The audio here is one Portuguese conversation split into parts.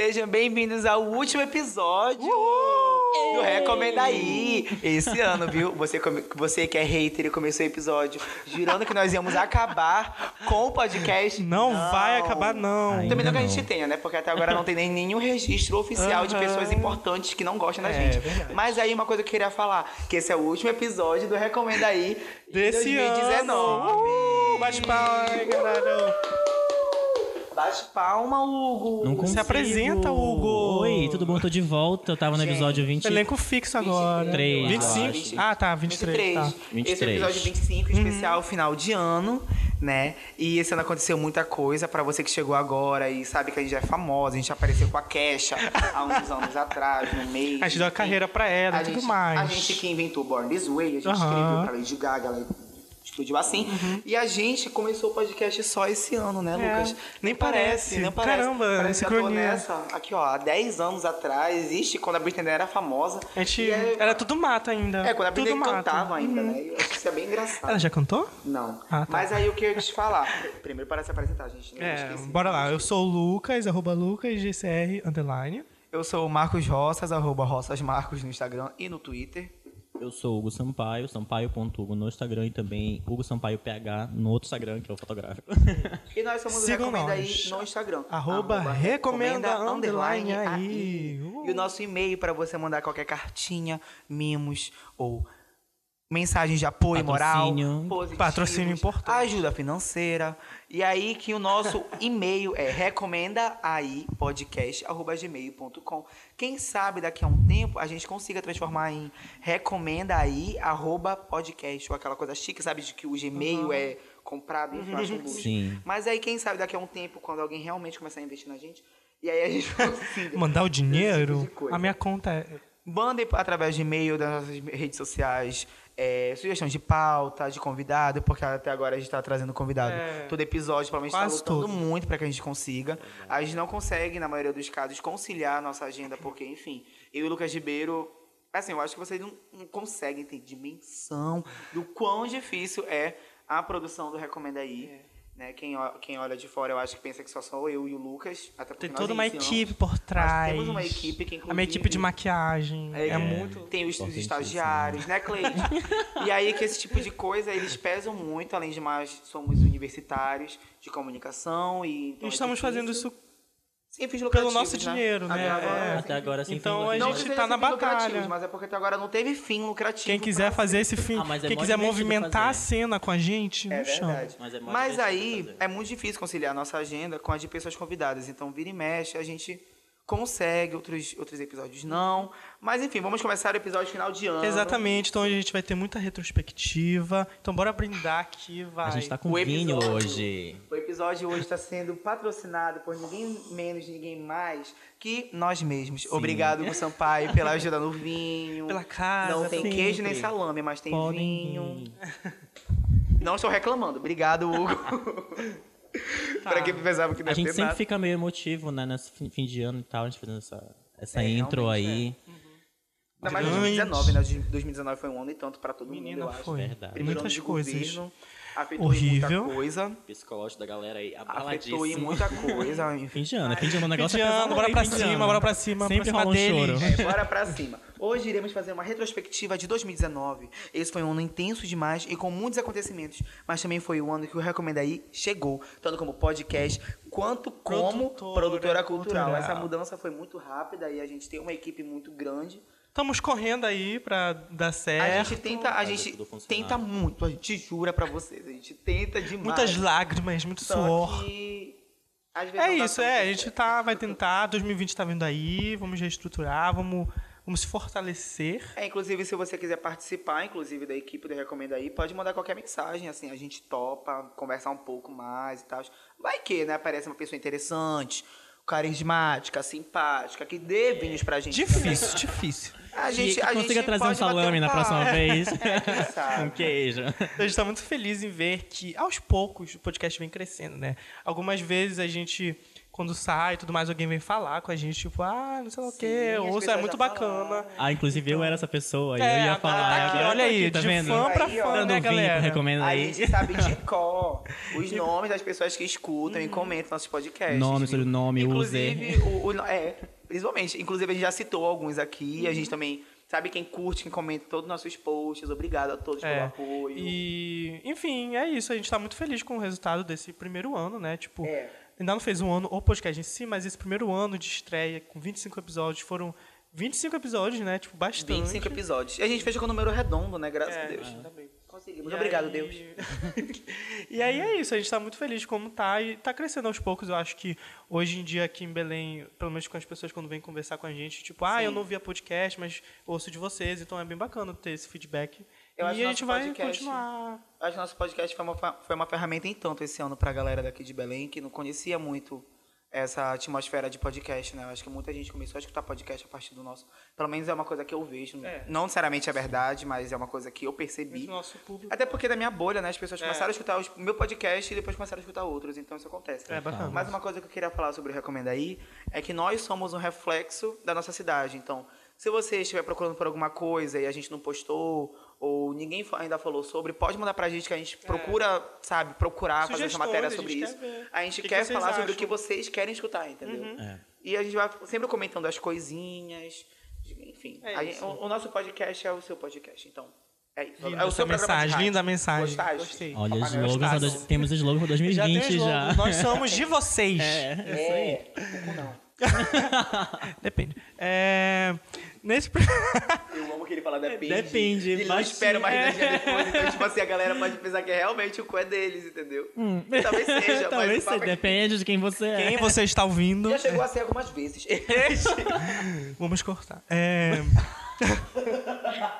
Sejam bem-vindos ao último episódio do Recomenda Aí. Esse ano, viu? Você, você que é hater e começou o episódio jurando que nós íamos acabar com o podcast. Não, vai acabar, não. Ainda Também não que a não. gente tenha, né? Porque até agora não tem nem nenhum registro oficial de Aham. pessoas importantes que não gostam da É, gente. verdade. Mas aí uma coisa que eu queria falar, que esse é o último episódio do Recomenda Aí de Desse 2019. ano. Uh, bate palma aí, galera. Bate palma, Hugo. Não Se consigo. apresenta, Hugo. Oi, tudo bom? Tô de volta. Eu tava no Gente, episódio 20. Elenco fixo agora. 23, 25. eu Ah, tá, 23. 23. Tá. Esse é o 23. episódio 25, especial final de ano, né? E esse ano aconteceu muita coisa pra você que chegou agora e sabe que a gente já é famosa, a gente apareceu com a Kesha há uns anos atrás, no mês. A gente deu a carreira pra ela a e tudo gente, mais. A gente que inventou Born This Way, a gente Aham. escreveu pra Lady Gaga, ela explodiu assim. E a gente começou o podcast só esse ano, né, Uhum. É, Lucas? nem parece. Nem parece. Caramba, parece que eu tô nessa. Aqui, ó, há 10 anos atrás, existe quando a Britney era famosa. A gente. E é- Era tudo mato ainda. é, quando a tudo Britney mato. cantava ainda, Uhum. né? Eu acho que isso é bem engraçado. Ela já cantou? Não. Ah, tá. Mas aí eu queria te falar. Primeiro para se apresentar, gente. Eu É, esqueci. bora lá. Eu sou o Lucas, arroba Lucas, GCR, underline. Eu sou o Marcos Roças, arroba Roças Marcos no Instagram e no Twitter. Eu sou o Hugo Sampaio, sampaio.hugo no Instagram e também Hugo Sampaio PH no outro Instagram, que é o fotográfico. E nós somos Sigam o Recomenda nós. Aí no Instagram. Arroba recomenda underline aí. Uh. E o nosso e-mail para você mandar qualquer cartinha, mimos ou mensagens de apoio Patrocínio. moral, Patrocínio importante. ajuda financeira. E aí que o nosso e-mail é recomendaaiPodcast@gmail.com. Quem sabe daqui a um tempo a gente consiga transformar em recomendaai@podcast ou aquela coisa chique, sabe de que o Gmail é comprado em de luxo. Sim. Mas aí quem sabe daqui a um tempo quando alguém realmente começar a investir na gente, e aí a gente consiga Mandar o esse dinheiro, tipo a minha conta é. Mandem através de e-mail das nossas redes sociais é, sugestões de pauta, de convidado, porque até agora a gente está trazendo convidado. É. Todo episódio, provavelmente está lutando todo. muito para que a gente consiga. A gente não consegue, na maioria dos casos, conciliar a nossa agenda, porque, enfim, eu e o Lucas Ribeiro, assim, eu acho que vocês não, não conseguem ter dimensão do quão difícil é a produção do Recomenda Aí. É. Né? Quem, quem olha de fora, eu acho que pensa que só sou eu e o Lucas. Até porque Tem toda uma equipe por trás. temos uma equipe que, A minha equipe de maquiagem. É, muito. tem os, os estagiários, né, Cleide? e aí que esse tipo de coisa, eles pesam muito, além de mais, somos universitários de comunicação e... então E é estamos difícil. fazendo isso Sem fins pelo lucrativos, nosso dinheiro, né? Até agora, É. sem Até agora sem Então a gente tá na batalha. Mas é porque até agora não teve fim lucrativo. Quem quiser fazer esse fim, Ah, mas é quem quiser movimentar a fazer. cena com a gente, É não chama. verdade. Mas é Mas aí é muito difícil conciliar a nossa agenda com a de pessoas convidadas. Então, vira e mexe, a gente consegue, outros, outros episódios não. Mas enfim, vamos começar o episódio final de ano. Exatamente, então a gente vai ter muita retrospectiva. Então bora brindar aqui, vai. A gente tá com O vinho episódio- hoje. O episódio hoje está sendo patrocinado por ninguém menos, ninguém mais que nós mesmos. Obrigado, Hugo Sampaio, pela ajuda no vinho. Pela casa, Não tem sempre. queijo nem salame, mas tem Podem vinho. vir. Não estou reclamando. Obrigado, Hugo. pra quem pensava que não A gente ter sempre nada. fica meio emotivo, né? Nesse fim de ano e tal, a gente fazendo essa, essa É, intro aí. Ainda mais Grande. 2019, né? 2019 foi um ano e tanto pra todo Menina, mundo, eu acho. foi. Verdade. Primeiro Muitas ano de coisas. governo, afetou Horrível. muita coisa. Psicológico da galera aí, Afetou em abaladíssimo. muita coisa, enfim. Fim de ano, fim de ano, o Fim negócio de é bora pra fim cima, ano. bora pra cima, Sempre pra cima rola um deles. choro. É, bora pra cima. Hoje iremos fazer uma retrospectiva de 2019. Esse foi um ano intenso demais e com muitos acontecimentos, mas também foi o ano que o Recomenda Aí chegou, tanto como podcast quanto como Produtora produtora cultural. cultural. Essa mudança foi muito rápida e a gente tem uma equipe muito grande. Estamos correndo aí pra dar certo. A gente tenta, a gente tenta muito, a gente jura pra vocês, a gente tenta demais. Muitas lágrimas, muito Só suor. que às vezes É isso, é. A certo. gente tá, vai tentar. 2020 tá vindo aí. Vamos reestruturar, vamos, vamos se fortalecer. É, inclusive, se você quiser participar, inclusive, da equipe do Recomenda Aí, pode mandar qualquer mensagem, assim, a gente topa, conversar um pouco mais e tal. Vai que, né, aparece uma pessoa interessante, carismática, simpática, que dê vinhos pra gente. Difícil, difícil. A gente, que a consiga gente trazer um salame na papo. próxima vez. quem sabe? um queijo. A gente tá muito feliz em ver que, aos poucos, o podcast vem crescendo, né? Algumas vezes a gente quando sai e tudo mais, alguém vem falar com a gente, tipo, ah, não sei lá o Sim, quê, as ouça, é muito já bagana. falaram. Ah, inclusive eu era essa pessoa. e É, eu ia agora falar. tá e aqui, agora olha aí, aqui, tá de vendo? fã pra Aí, fã, Dando né, um vinho, galera? recomenda Aí a aí. gente sabe de cor os nomes das pessoas que escutam e comentam nossos podcasts. Nome, viu? sobrenome, Inclusive, o, o- é, principalmente. Inclusive, a gente já citou alguns aqui. A gente também sabe quem curte, quem comenta todos os nossos posts. Obrigado a todos É, pelo apoio. E, enfim, é isso. A gente tá muito feliz com o resultado desse primeiro ano, né? Tipo, É. ainda não fez um ano o podcast em si, mas esse primeiro ano de estreia, com 25 episódios, foram 25 episódios, né? Tipo, bastante. 25 episódios. E a gente fez com o número redondo, né? Graças É, a Deus. ainda bem. Conseguimos. E Obrigado, aí- Deus. e aí é isso, a gente está muito feliz como tá e tá crescendo aos poucos. Eu acho que hoje em dia aqui em Belém, pelo menos com as pessoas quando vêm conversar com a gente, tipo, ah, eu Sim. não via podcast, mas ouço de vocês, então é bem bacana ter esse feedback. Eu e a gente vai podcast- continuar. Acho que nosso podcast foi uma, foi uma ferramenta em tanto esse ano pra galera daqui de Belém, que não conhecia muito essa atmosfera de podcast, né? Eu acho que muita gente começou a escutar podcast a partir do nosso. Pelo menos é uma coisa que eu vejo. É. Não necessariamente é verdade, mas é uma coisa que eu percebi. Nosso público. Até porque da minha bolha, né? As pessoas É. começaram a escutar o meu podcast e depois começaram a escutar outros. Então isso acontece. É bacana. Mas uma coisa que eu queria falar sobre o Recomenda Aí é que nós somos um reflexo da nossa cidade. Então, se você estiver procurando por alguma coisa e a gente não postou, ou ninguém ainda falou sobre, pode mandar pra gente que a gente procura, sabe, procurar fazer essa É. Sugestões, matéria a gente sobre quer isso. ver. A gente que que quer falar sobre o acham? que vocês querem escutar, entendeu? É. E a gente vai sempre comentando as coisinhas, enfim. É A gente- o, o nosso podcast é o seu podcast, então. É isso. Linda é o seu mensagem, linda mensagem. Gostaste? Gostei. Olha, Papai slogans, pra dois- temos slogan para Já tem 2020 slogan. já. Nós somos de vocês. É, é isso aí. É, não. Depende. É, Nesse. Eu amo que ele fala depende. Depende, Ele não espera uma é. depois. Então, tipo assim, a galera pode pensar que é realmente o cu é deles, entendeu? Talvez seja, Talvez seja, é depende de quem você é. Quem você está ouvindo? já chegou a ser algumas vezes. Vamos cortar. É,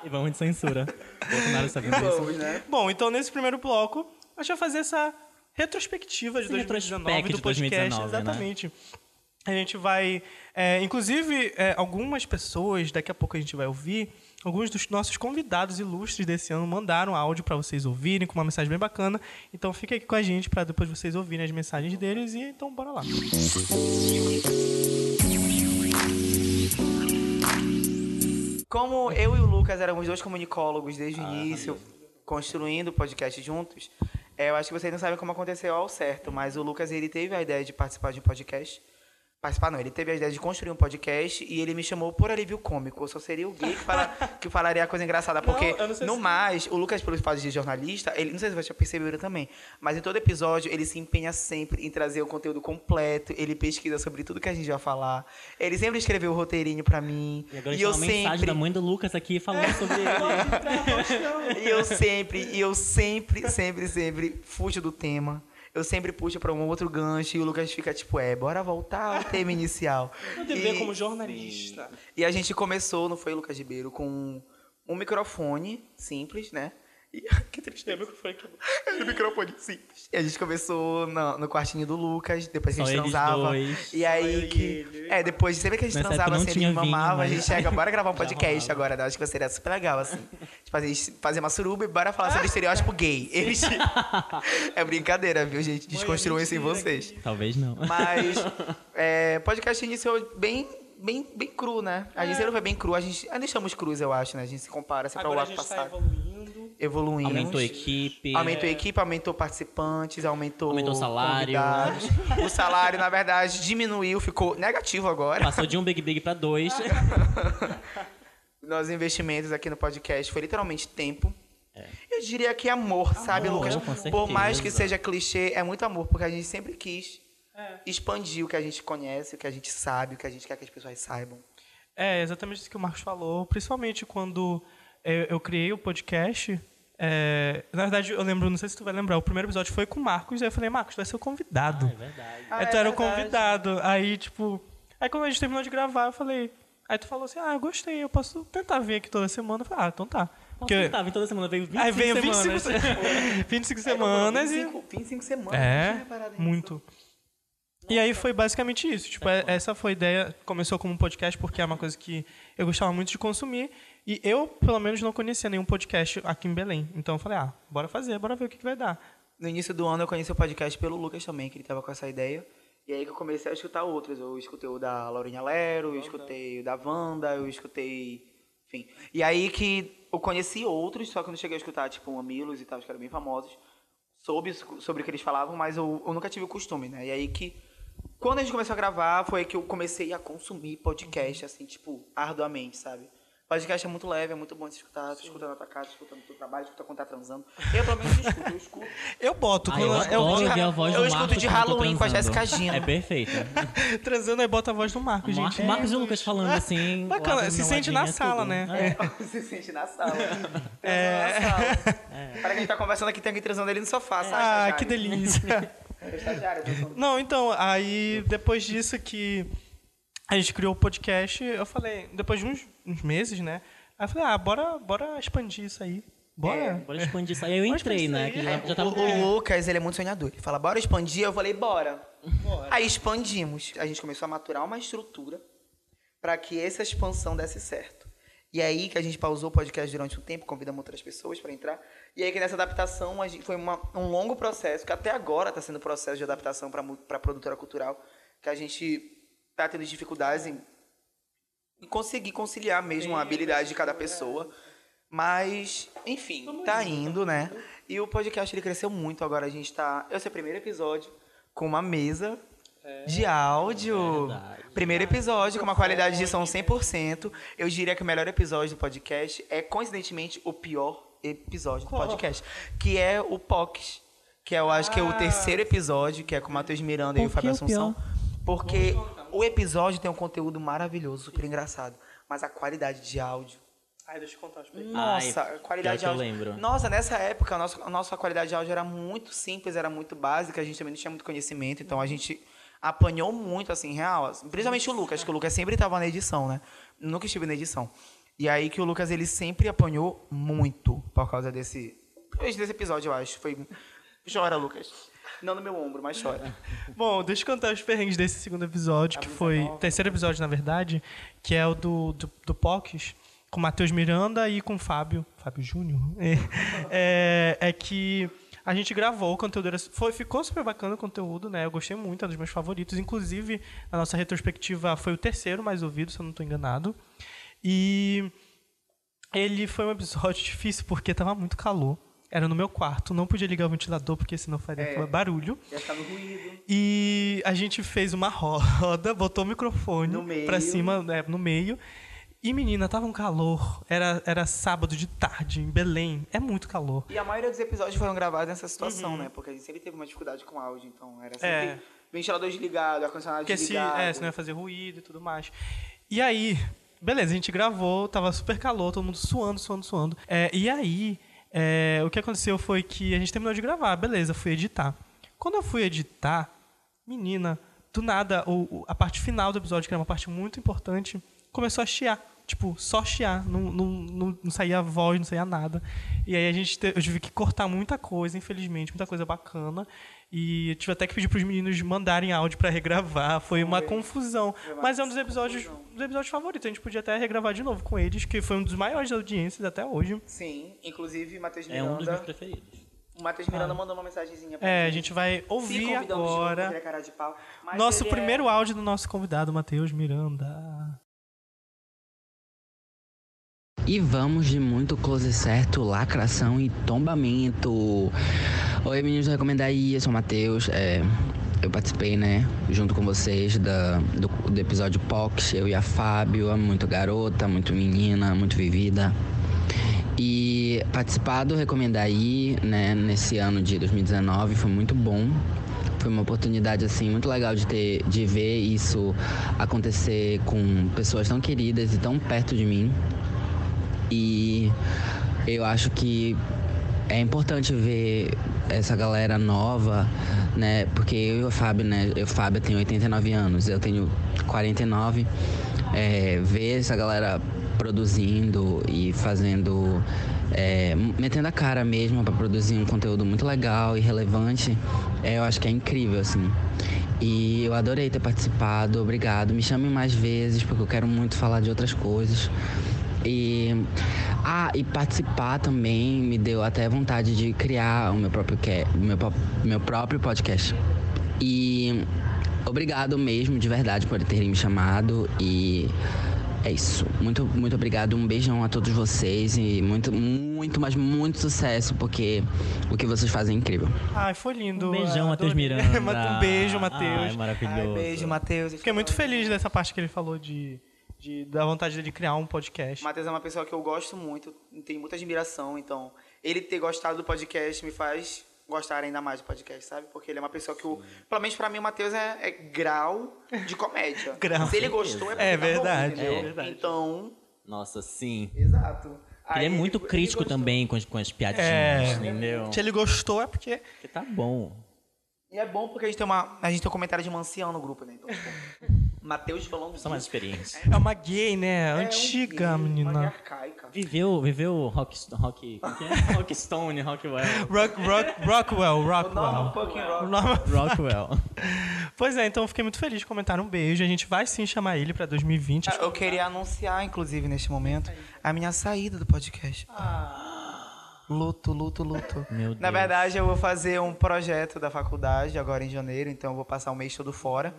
E vamos de censura. Bolsonaro está vendo isso. Vamos, né? Bom, então nesse primeiro bloco, a gente vai fazer essa retrospectiva de Esse 2019 retrospect do de podcast. 2019, né? A gente vai. é, inclusive, é, algumas pessoas, daqui a pouco a gente vai ouvir, alguns dos nossos convidados ilustres desse ano mandaram áudio para vocês ouvirem, com uma mensagem bem bacana. Então fica aqui com a gente para depois vocês ouvirem as mensagens deles e então bora lá. Como eu e o Lucas éramos dois comunicólogos desde o início, construindo o podcast juntos, é, eu acho que vocês não sabem como aconteceu ao certo, mas o Lucas ele teve a ideia de participar de um podcast. Participar não, ele teve a ideia de construir um podcast e ele me chamou por alívio cômico. Eu só seria o gay que, fala- que falaria a coisa engraçada. Porque, não no se- mais, o Lucas, pelo fato de jornalista, ele, não sei se vocês já perceberam também, mas em todo episódio ele se empenha sempre em trazer o conteúdo completo, ele pesquisa sobre tudo que a gente vai falar. Ele sempre escreveu o roteirinho pra mim. E agora e eu uma mensagem sempre da mãe do Lucas aqui falando sobre ele. e eu sempre, e eu sempre, sempre, sempre fujo do tema. Eu sempre puxo pra um outro gancho e o Lucas fica tipo, é, bora voltar ao tema inicial. Eu dever E- como jornalista. E a gente começou, não foi, Lucas Ribeiro, com um microfone simples, né? E, que tristeza. Lembra que foi que Era um microfone simples. E a gente começou no, no quartinho do Lucas, depois a Só gente eles transava. dois. E aí que. ele. É, depois, sempre que a gente Nessa transava, assim, ele mamava, a mas- gente chega, bora gravar um podcast agora. né? Acho que seria super legal, assim. Tipo, fazer, fazer uma suruba e bora falar sobre estereótipo gay. Eles... é brincadeira, viu, gente? Desconstruam isso em vocês. Talvez não. Mas é, podcast iniciou bem, bem, bem cru, né? A gente sempre foi bem cru. A gente ainda estamos crus, eu acho, né? A gente se compara sempre ao Agora a ano gente está passado. evoluindo. Evoluindo. Aumentou a equipe. Aumentou a equipe, aumentou participantes, aumentou, Aumentou o salário. O salário, na verdade, diminuiu, ficou negativo agora. Passou de um Big Big pra dois. Nossos investimentos aqui no podcast foi literalmente tempo. Eu diria que amor, sabe, Amor, Lucas? com Por mais que seja clichê, é muito amor, porque a gente sempre quis expandir o que a gente conhece, o que a gente sabe, o que a gente quer que as pessoas saibam. É, exatamente isso que o Marcos falou. Principalmente quando eu, eu criei o podcast. é, na verdade, eu lembro, não sei se tu vai lembrar, o primeiro episódio foi com o Marcos. Aí eu falei, Marcos, tu vai ser o convidado. É verdade. Ah, aí tu é era o convidado. Aí, tipo. Aí quando a gente terminou de gravar, eu falei. Aí tu falou assim: ah, eu gostei, eu posso tentar vir aqui toda semana. Eu falei, ah, então tá. Porque... Porque- Tava, toda semana veio 25 aí veio 25 semanas. semanas. 25 semanas e. 25, 25 semanas. não É, tinha reparado nisso. muito. E aí foi basicamente isso. Tipo, é- essa foi a ideia. Começou como um podcast porque é uma coisa que eu gostava muito de consumir. E eu, pelo menos, não conhecia nenhum podcast aqui em Belém. Então eu falei, ah, bora fazer, bora ver o que, que vai dar. No início do ano eu conheci o podcast pelo Lucas também, que ele tava com essa ideia. E aí que eu comecei a escutar outros. Eu escutei o da Laurinha Lero, eu escutei o da Wanda, eu escutei. Enfim. E aí que eu conheci outros, só que eu não cheguei a escutar, tipo, Mamilos e tal, que eram bem famosos. Soube sobre o que eles falavam, mas eu, eu nunca tive o costume, né? E aí que. Quando a gente começou a gravar, foi que eu comecei a consumir podcast, assim, tipo, arduamente, sabe? Podcast é muito leve, é muito bom de se escutar. Você escuta na tua casa, escuta no teu trabalho, escuta quando tá transando. Eu, pelo menos, escuto. Eu escuto. Eu boto. Ah, quando eu eu, adoro de, ouvir a voz eu do escuto Marcos de tô Halloween com a transando. Jéssica Gina. É perfeito. transando, aí bota a voz do Marco, Mar gente. Marcos e Lucas falando assim. Bacana, se sente na é sala, tudo. né? É. se sente na sala. É. Na sala. Para que a gente tá conversando aqui, tem alguém transando ali no sofá, sabe? Ah, estagiário? que delícia. Estagiário. Não, então, aí depois disso que a gente criou o podcast, eu falei, depois de uns, uns meses, né? Aí eu falei, ah, bora, bora expandir isso aí. Bora. É, Bora expandir isso aí. Eu Bora entrei, né? Que já, já tava O, o Lucas, ele é muito sonhador. Ele fala, bora expandir? Eu falei, bora. Aí expandimos. A gente começou a maturar uma estrutura para que essa expansão desse certo. E aí que a gente pausou o podcast durante um tempo, convidamos outras pessoas para entrar. E aí que nessa adaptação a gente, foi uma- um longo processo, que até agora está sendo processo de adaptação para a produtora cultural, que a gente está tendo dificuldades em, em conseguir conciliar mesmo a habilidade de cada pessoa. Mas, enfim, tá indo, né? E o podcast ele cresceu muito. Agora a gente tá. Esse é o primeiro episódio com uma mesa de áudio. Verdade. Primeiro episódio com uma qualidade de som 100%. Eu diria que o melhor episódio do podcast é, coincidentemente, o pior episódio do podcast, que é o POCs. Que eu acho que é o terceiro episódio, que é com o Matheus Miranda e o Por Fábio Assunção. Porque o episódio tem um conteúdo maravilhoso, super engraçado. Mas a qualidade de áudio Ai, deixa eu contar perguntas. nossa, Ai, a qualidade de que eu áudio. lembro. Nossa, nessa época, a nossa, a nossa qualidade de áudio era muito simples, era muito básica, a gente também não tinha muito conhecimento, então a gente apanhou muito, assim, real. assim. Principalmente o Lucas, que o Lucas sempre estava na edição, né? Nunca estive na edição. E aí que o Lucas, ele sempre apanhou muito por causa desse, desse episódio, eu acho. Foi... Chora, Lucas. Não no meu ombro, mas chora. Bom, deixa eu contar os perrengues desse segundo episódio, que foi. Terceiro episódio, na verdade, que é o do, do, do POCs, com o Matheus Miranda e com o Fábio. Fábio Júnior? É, é, é que a gente gravou o conteúdo. era- Foi, ficou super bacana o conteúdo, né? Eu gostei muito, é um dos meus favoritos. Inclusive, a nossa retrospectiva foi o terceiro mais ouvido, se eu não estou enganado. E ele foi um episódio difícil porque tava muito calor. Era no meu quarto, não podia ligar o ventilador porque senão faria É. barulho. Já está no ruído. E a gente fez uma roda, botou o microfone pra cima, né, no meio. E menina, tava um calor. Era, era sábado de tarde, em Belém. É muito calor. E a maioria dos episódios foram gravados nessa situação, né? Porque a gente sempre teve uma dificuldade com áudio, então era sempre É. ventilador desligado, ar-condicionado Porque se, desligado. é, senão ia fazer ruído e tudo mais. E aí, beleza, a gente gravou, tava super calor, todo mundo suando, suando, suando. É, e aí, é, o que aconteceu foi que a gente terminou de gravar, beleza, fui editar. Quando eu fui editar, menina, do nada, o, a parte final do episódio, que era uma parte muito importante, começou a chiar. Tipo, só chiar. Não, não, não, não saía voz, não saía nada. E aí a gente te- eu tive que cortar muita coisa, infelizmente, muita coisa bacana. E eu tive até que pedir pros meninos mandarem áudio pra regravar. Foi uma confusão. uma Mas é um dos episódios, confusão. dos episódios favoritos. A gente podia até regravar de novo com eles, que foi um dos maiores audiências até hoje. Sim, inclusive Matheus É um dos meus Miranda. preferidos. o Matheus Miranda mandou uma mensagenzinha pra É, a gente. gente vai ouvir de novo, é agora cara de pau. Nosso é- primeiro áudio do nosso convidado, Matheus Miranda. E vamos de muito close certo, lacração e tombamento. Oi meninos do Recomenda aí, eu sou o Matheus. é, eu participei, né, junto com vocês da, do, do episódio POX, eu e a Fábio, muito garota, muito menina, muito vivida. E participar do aí, né, nesse ano de 2019 foi muito bom. Foi uma oportunidade assim muito legal de ter de ver isso acontecer com pessoas tão queridas e tão perto de mim. E eu acho que é importante ver essa galera nova, né? Porque eu e o Fábio, né? Eu, Fábio tem 89 anos, eu tenho 49. É, ver essa galera produzindo e fazendo. é, metendo a cara mesmo para produzir um conteúdo muito legal e relevante, é, eu acho que é incrível, assim. E eu adorei ter participado, obrigado. Me chame mais vezes, porque eu quero muito falar de outras coisas. E, ah, e participar também me deu até vontade de criar o meu próprio, meu, meu próprio podcast. E obrigado mesmo, de verdade, por terem me chamado e é isso. Muito, muito obrigado. Um beijão a todos vocês e muito, muito, mas muito sucesso, porque o que vocês fazem é incrível. Ai, foi lindo. Um beijão, Matheus. Miranda. um beijo, Ai, Matheus. maravilhoso. Ai, beijo, Matheus. Fiquei muito feliz dessa parte que ele falou de, de da vontade dele criar um podcast. Matheus é uma pessoa que eu gosto muito, tenho muita admiração, então ele ter gostado do podcast me faz gostar ainda mais do podcast, sabe? Porque ele é uma pessoa que, eu, pelo menos pra mim, o Matheus é, é grau de comédia. Grau. Se ele gostou, é porque É tá bom, verdade, entendeu? é verdade. Então, Nossa, sim. exato. Ele Aí é muito ele crítico gostou. também com as, com as piadinhas, É. entendeu? Se ele gostou é porque. Porque tá bom. E é bom porque a gente tem, uma, a gente tem um comentário de uma anciã no grupo, né? Então, tipo, Matheus falando Só mais disso. experiência. É uma gay, né? É um Antiga, gay, Uma menina. arcaica. Viveu, viveu rock, rock, é? Rockstone, Rockwell. Rock, rock, Rockwell, Rockwell. fucking O rock. Norman- Rockwell. Pois é, então eu fiquei muito feliz de comentar um beijo. A gente vai sim chamar ele pra 2020. Ah, Eu queria anunciar, inclusive, neste momento, a minha saída do podcast. Luto, luto, luto. Meu Deus. Na verdade, eu vou fazer um projeto da faculdade agora em janeiro, então eu vou passar o mês todo fora.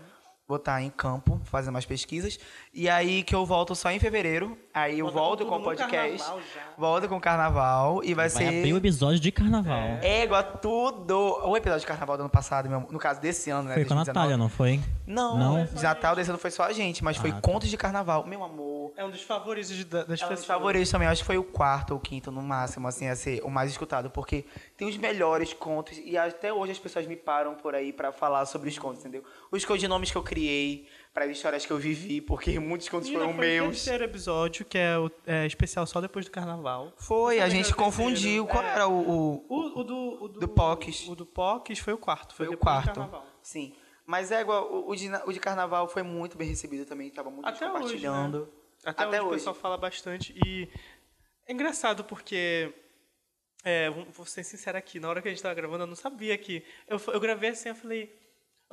Vou estar em campo, fazendo mais pesquisas. E aí que eu volto só em fevereiro. Aí eu volto com o podcast. carnaval já. Volto com o carnaval e vai, Vai ser. abrir o episódio de carnaval. Égua, tudo. O episódio de carnaval do ano passado, meu- no caso desse ano, né? Foi com a 2019. Natália, não foi? Não, Não? de Natal desse ano foi só a gente, mas foi Ah, tá. contos de carnaval. Meu amor. É um dos favoritos de- da- das É um pessoas. dos favoritos também, acho que foi o quarto ou quinto no máximo, assim, a ser o mais escutado, porque tem os melhores contos e até hoje as pessoas me param por aí pra falar sobre os contos, entendeu? Os codinomes que eu criei, para as histórias que eu vivi, porque muitos contos Menina, foram foi o meus. terceiro episódio, que é o é, especial só depois do carnaval. Foi, a gente o confundiu. Qual É. era o, o, O, o do, o do, Do Pocs. O do Pocs foi o quarto. Foi, foi o quarto? carnaval. Sim. Mas é igual, o, o de, o de carnaval foi muito bem recebido também, tava muito Até hoje, compartilhando. né? Até, Até hoje, o hoje. pessoal fala bastante. E é engraçado porque. É, vou ser sincero aqui, na hora que a gente tava gravando, eu não sabia que. Eu, eu gravei assim, eu falei.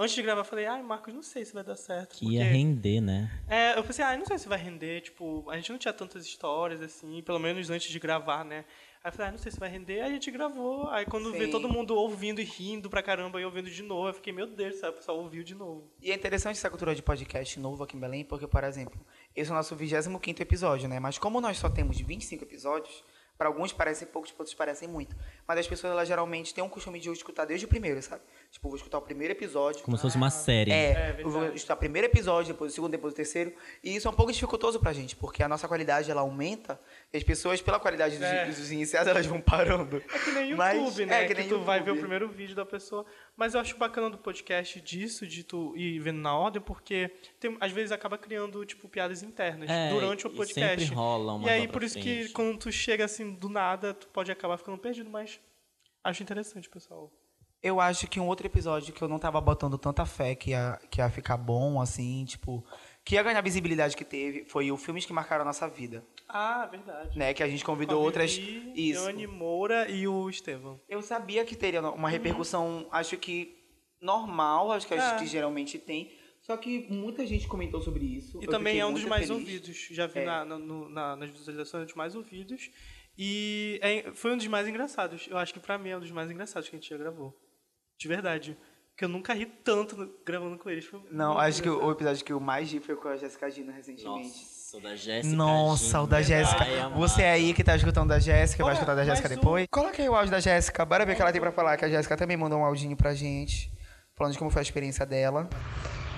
Antes de gravar, eu falei, ai, Marcos, não sei se vai dar certo. Que ia porque- render, né? É, eu pensei, ah, não sei se vai render, tipo, a gente não tinha tantas histórias, assim, pelo menos antes de gravar, né? Aí eu falei, ah, não sei se vai render, aí a gente gravou, aí quando vê Sim. todo mundo ouvindo e rindo pra caramba e ouvindo de novo, eu fiquei, meu Deus, sabe, o pessoal ouviu de novo. E é interessante essa cultura de podcast novo aqui em Belém, porque, por exemplo, esse é o nosso 25 episódio, né? Mas como nós só temos 25 episódios, para alguns parecem poucos, para outros parecem muito. Mas as pessoas, elas geralmente têm um costume de escutar desde o primeiro, sabe? Tipo, vou escutar o primeiro episódio. Como se fosse uma série. É, É, eu vou escutar o primeiro episódio, depois o segundo, depois o terceiro. E isso é um pouco dificultoso pra gente, porque a nossa qualidade, ela aumenta, e as pessoas, pela qualidade dos, É. dos iniciais, elas vão parando. É que nem Mas- YouTube, né? é que que nem tu vai ver o YouTube. primeiro vídeo da pessoa. Mas eu acho bacana do podcast disso, de tu ir vendo na ordem, porque tem- às vezes acaba criando, tipo, piadas internas É, durante o e podcast. sempre rola uma E aí, por isso que frente. quando tu chega assim do nada, tu pode acabar ficando perdido, mas acho interessante, pessoal. Eu acho que um outro episódio que eu não tava botando tanta fé que ia, que ia ficar bom, assim, tipo, que ia ganhar a visibilidade que teve, foi o Filmes que Marcaram a Nossa Vida, Ah, verdade. né? Que a gente convidou outras... Isso. Yane Moura e o Estevão. Eu sabia que teria uma repercussão, acho que normal, acho que, acho É. que geralmente tem, só que muita gente comentou sobre isso. E eu também é um dos mais feliz. ouvidos. Já vi É. na, na- no- na- nas visualizações é um dos mais ouvidos. E é- foi um dos mais engraçados. Eu acho que pra mim é um dos mais engraçados que a gente já gravou. De verdade. Porque eu nunca ri tanto no- gravando com eles. Foi Não, acho que o, episódio que eu mais ri foi com a Jéssica Gina recentemente. Nossa, o da Jéssica. Nossa, o da Gina. Jéssica. Você aí que tá escutando da Jéssica, vai escutar da Jéssica mas o- depois. Coloca aí o áudio da Jéssica, bora ver o que ela tem pra falar, que a Jéssica também mandou um áudinho pra gente, falando de como foi a experiência dela.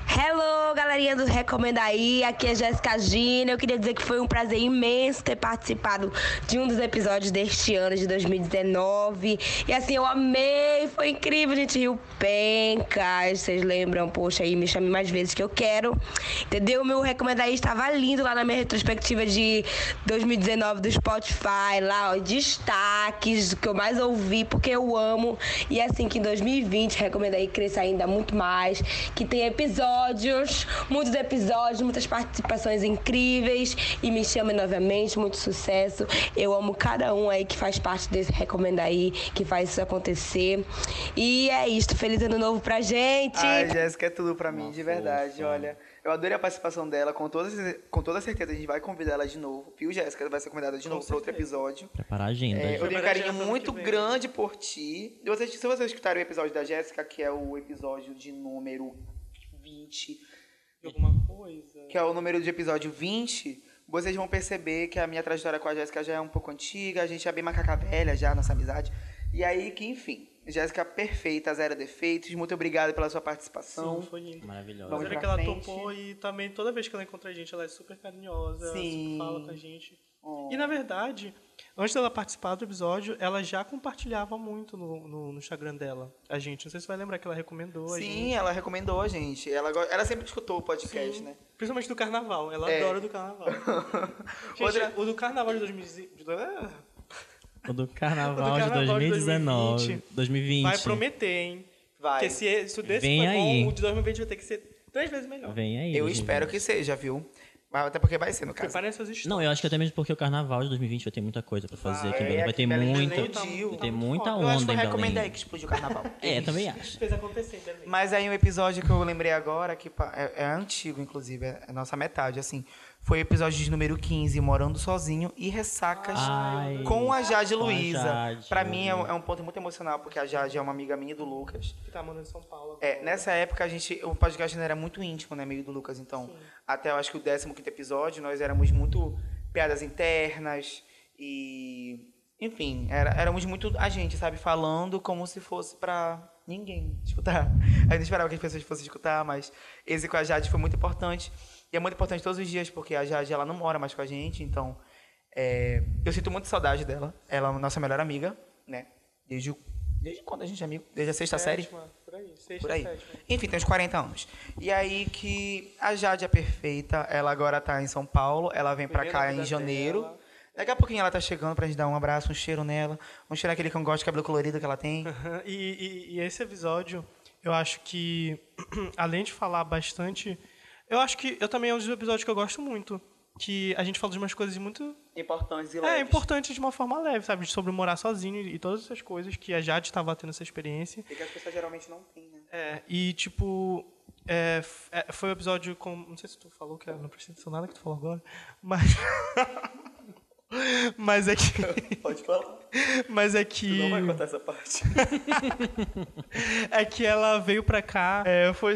Hello, galerinha do Recomenda aí, aqui é Jéssica Gina. Eu queria dizer que foi um prazer imenso ter participado de um dos episódios deste ano de 2019. E assim, eu amei, foi incrível, gente riu pencas. Vocês lembram? Poxa, aí me chame mais vezes que eu quero. Entendeu? Meu Recomenda aí estava lindo lá na minha retrospectiva de 2019 do Spotify, lá, ó, destaques, que eu mais ouvi, porque eu amo. E assim, que em 2020 Recomenda aí cresça ainda muito mais, que tenha episódios, muitos episódios, muitas participações incríveis e me chame novamente, muito sucesso. Eu amo cada um aí que faz parte desse Recomenda aí, que faz isso acontecer. E é isto, feliz ano novo pra gente! Ai, Jéssica é tudo pra mim, Uma de verdade, olha. Eu adorei a participação dela, com toda, com toda certeza a gente vai convidar ela de novo. Viu, Jéssica? Vai ser convidada de novo para outro episódio. Preparar a agenda. É, eu tenho um carinho muito grande por ti. E vocês, se vocês escutarem o episódio da Jéssica, que é o episódio de número 20, De alguma coisa. que é o número de episódio 20, vocês vão perceber que a minha trajetória com a Jéssica já é um pouco antiga, a gente é bem macaca velha já, nossa amizade. E aí que, enfim, Jéssica perfeita, zero defeitos. Muito obrigado pela sua participação. Sim, foi lindo. Maravilhosa. Vamos que ela frente. topou e também toda vez que ela encontra a gente, ela é super carinhosa, ela Sim. sempre fala com a gente. Oh. E na verdade, antes dela participar do episódio, ela já compartilhava muito no, no, no Instagram dela. A gente, não sei se você vai lembrar que ela recomendou a gente. Sim, ela recomendou a gente. Ela, ela sempre escutou o podcast, Sim. né? Principalmente do carnaval. Ela É. adora do carnaval. Gente, Outra- o do carnaval de 2020 O do carnaval, O do carnaval de de 2019. 2020. 2020. vai prometer, hein? Vai. Porque se, esse- se o desse Vem foi aí. bom, o de 2020 vai ter que ser três vezes melhor. Vem aí. Eu 2020. espero que seja, viu? Mas Até porque vai ser, no caso. Preparem suas histórias. Não, eu acho que até mesmo porque o carnaval de 2020 vai ter muita coisa pra fazer aqui em Belém. Vai ter explodiu. Vai ter tá muito muita foda. Eu acho que onda foi em recomendar Belém. aí que explodiu o carnaval. É, também acho. Fez acontecer Belém. Mas aí um episódio que eu lembrei agora, que é, é antigo, inclusive, é a nossa metade, assim. Foi o episódio de número 15, Morando Sozinho e Ressacas Ai, com a Jade Luiza. Pra mim é um, é um ponto muito emocional, porque a Jade é uma amiga minha e do Lucas. Que tá mandando em São Paulo. É, agora. nessa época a gente, o podcast ainda era muito íntimo, né, meio do Lucas, então, até eu acho que o 15 episódio, nós éramos muito piadas internas e, enfim, era, éramos muito a gente, sabe, falando como se fosse pra ninguém escutar. A gente esperava que as pessoas fossem escutar, mas esse com a Jade foi muito importante. E é muito importante todos os dias, porque a Jade, ela não mora mais com a gente, então, é, eu sinto muito saudade dela. Ela é a nossa melhor amiga, né, desde, desde quando a gente é amigo? Desde a sexta série? Sétima, Por aí. Sexta, por aí. sétima. Enfim, tem uns 40 anos. E aí que a Jade é perfeita, ela agora tá em São Paulo, ela vem Vivendo cá em janeiro. dela. Daqui a pouquinho ela tá chegando pra gente dar um abraço, um cheiro nela, um cheiro naquele cangote de cabelo colorido que ela tem. Aham, E, e- e esse episódio, eu acho que, além de falar bastante. Eu acho que eu também é um dos episódios que eu gosto muito. Que a gente fala de umas coisas muito. Importantes e É, leves. importantes de uma forma leve, sabe? Sobre morar sozinho e todas essas coisas que a Jade estava tendo essa experiência. E que as pessoas geralmente não têm, né? É, e tipo. é, é, foi um episódio com. Não sei se tu falou, que não prestei atenção nada que tu falou agora. Mas. mas é que. Pode falar. Mas é que. Não vai contar essa parte. É que ela veio pra cá. É, foi.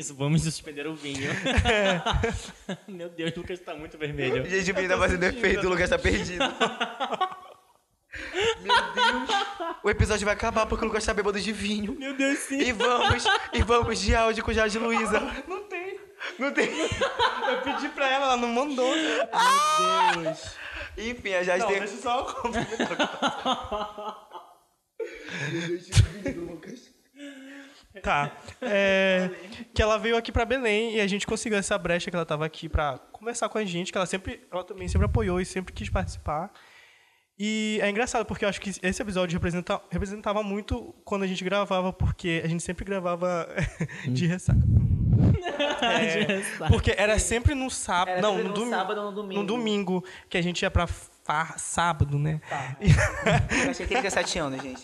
Isso, vamos suspender o vinho. Meu Deus, o Lucas tá muito vermelho. Gente, o menino tá fazendo efeito, o Lucas tá perdido. Meu Deus. O episódio vai acabar porque o Lucas tá bêbado de vinho. Meu Deus, sim. E vamos, e vamos de áudio com Jade Luiza. Não tem. Não tem. Eu pedi pra ela, ela não mandou. Meu Deus. Enfim, a Jade Não, tem... deixa só Tá. É, que ela veio aqui pra Belém e a gente conseguiu essa brecha que ela tava aqui pra conversar com a gente, que ela sempre, ela também sempre apoiou e sempre quis participar. E é engraçado porque eu acho que esse episódio representa, representava muito quando a gente gravava, porque a gente sempre gravava de ressaca. É, porque era sempre no sábado, Era não, no, no domi- sábado ou no domingo. No domingo que a gente ia pra far, sábado, né? Eu achei que ele tinha 7 anos, gente.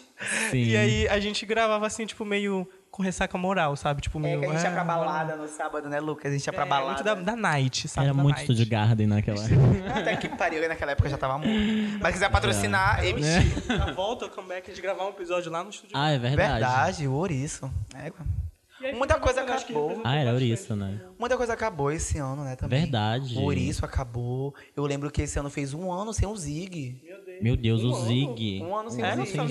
Sim. E aí a gente gravava assim, tipo, meio com ressaca moral, sabe? Tipo, É meio. que a gente ia pra ah, balada no sábado, né, Lucas? A gente ia pra É, balada. muito da, da night, sabe? Era da muito night. Studio Garden naquela época. Até que pariu, naquela época já tava muito. Mas quiser patrocinar, É. MC. Na volta, o comeback, a gente gravar um episódio lá no estúdio. Ah, é verdade. Verdade, ouriço. Aí Muita coisa acabou. Ah, era. Ouriço, né? Muita coisa acabou esse ano, né, também. Verdade. O ouriço acabou. Eu lembro que esse ano fez um ano sem o Zig. Meu Deus. Meu Deus, Um o ano? Zig. Um ano sem É, o Zig.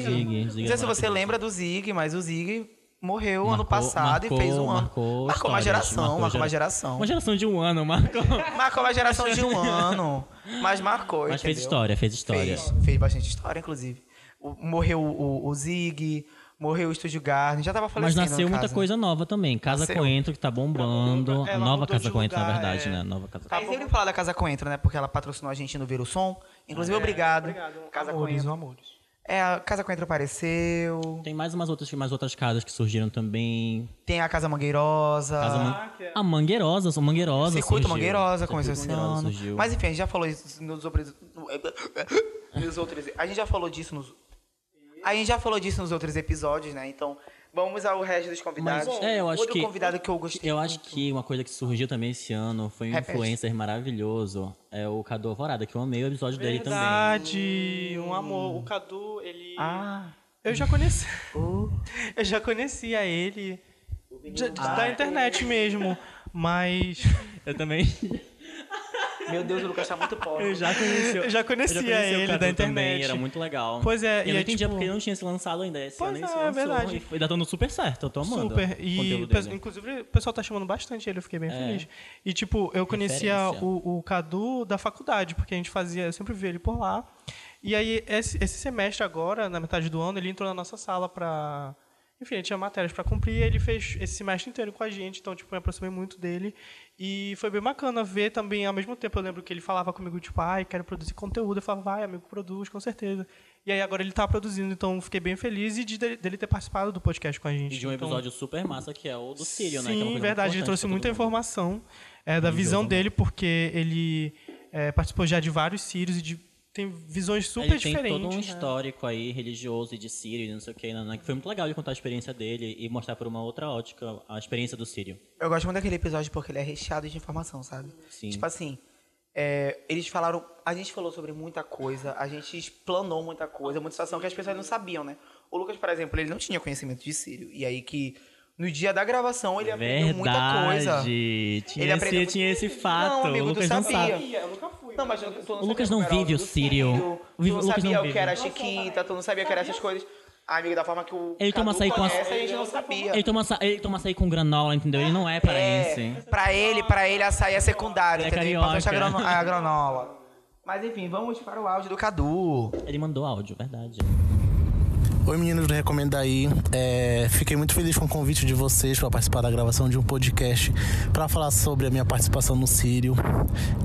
Zig. Não sei se você lembra do Zig, mas o Zig morreu ano Marcou- passado marcou- e fez um ano. marcou uma histórias, geração, marcou marcou uma gera- geração. Uma geração de um ano, marcou. Marcou uma geração de um ano. Mas marcou, Mas fez entendeu? história, fez história. Fez, fez bastante história, inclusive. O- morreu o, o Zig, morreu o Estúdio Garden, já tava Mas falecendo. nasceu muita caso, né? coisa nova também. Casa Nasceu. Coentro, que tá bombando. Ela Nova Casa Coentro, na lugar, verdade, é. né? Nova Casa A gente sempre fala da Casa Coentro, né? Porque ela patrocinou a gente no Ver o Som. Inclusive, obrigado. Obrigado. Casa amores, Coentro. amores. É, a Casa Coentro apareceu. Tem mais umas outras, mais outras casas que surgiram também. Tem a Casa Mangueirosa. Casa Man... Ah, é- A Mangueirosa, a Mangueirosa Circuito surgiu. Mangueirosa começou esse ano. surgiu. Mas enfim, a gente já falou isso nos outros. Nos outros. A gente já falou disso nos. A gente já falou disso nos outros episódios, né? Então, vamos ao resto dos convidados. Mas, é, eu acho Outro que- convidado que eu gostei. Eu acho que uma coisa que surgiu também esse ano foi um Repete. influencer maravilhoso. É o Cadu Alvorada, que eu amei o episódio dele também. Verdade, um amor. O Cadu, ele. Ah. Eu já conheci. Uh. Eu já conhecia ele. de- da internet mesmo. Mas Eu também. Meu Deus, o Lucas tá muito pobre. Eu já conheci. eu já conhecia eu já conheci o ele Cadu da também, internet. era muito legal. Pois é, eu e não é entendia tipo- porque não tinha se lançado ainda. Esse Pois ano ele é, é verdade. E foi tá dando super certo, eu tô amando. Super. E, inclusive, o pessoal tá chamando bastante ele, eu fiquei bem É. feliz. E, tipo, eu conhecia o, o Cadu da faculdade, porque a gente fazia, eu sempre via ele por lá. E aí, esse, esse semestre agora, na metade do ano, ele entrou na nossa sala pra. Enfim, ele tinha matérias pra cumprir ele fez esse semestre inteiro com a gente, então, tipo, eu me aproximei muito dele. E foi bem bacana ver também, ao mesmo tempo, eu lembro que ele falava comigo, tipo, ai, quero produzir conteúdo. Eu falava, vai, amigo, produz, com certeza. E aí agora ele tá produzindo, então fiquei bem feliz e de, dele ter participado do podcast com a gente. E de um Então- episódio super massa que é o do Sírio, né? é Sim, coisa verdade. Ele trouxe muita mundo. informação é, da visão dele, porque ele é, participou já de vários sírios e de- tem visões super Ele tem diferentes. todo um né? histórico aí religioso e de Sírio e não sei o que, né? Que foi muito legal de contar a experiência dele e mostrar por uma outra ótica a experiência do Sírio. Eu gosto muito daquele episódio porque ele é recheado de informação, sabe? Sim. Tipo assim, é, eles falaram. A gente falou sobre muita coisa, a gente explanou muita coisa, muita situação que as pessoas não sabiam, né? O Lucas, por exemplo, ele não tinha conhecimento de Sírio. E aí que no dia da gravação ele aprendeu muita coisa. Verdade. Tinha, Ele aprendeu esse, tinha esse fato. Não, amigo, o tu Lucas não sabia. Eu nunca fui. Não, mas tu, tu não O Lucas não vive o Sírio. Tu não Lucas não sabia o vive. que era Chiquita, tu não sabia o que era essas coisas. Ah, amigo, da forma que o Ele toma açaí com a- conhece, a gente não sabia. Ele toma, açaí- ele toma açaí com granola, entendeu? Ele não é paraense. É, pra ele, pra ele, açaí é secundário, É entendeu? É a carioca. grano- a granola. Mas enfim, vamos para o áudio do Cadu. Ele mandou áudio, verdade. Oi meninos do Recomenda aí. É, fiquei muito feliz com o convite de vocês para participar da gravação de um podcast para falar sobre a minha participação no Sírio,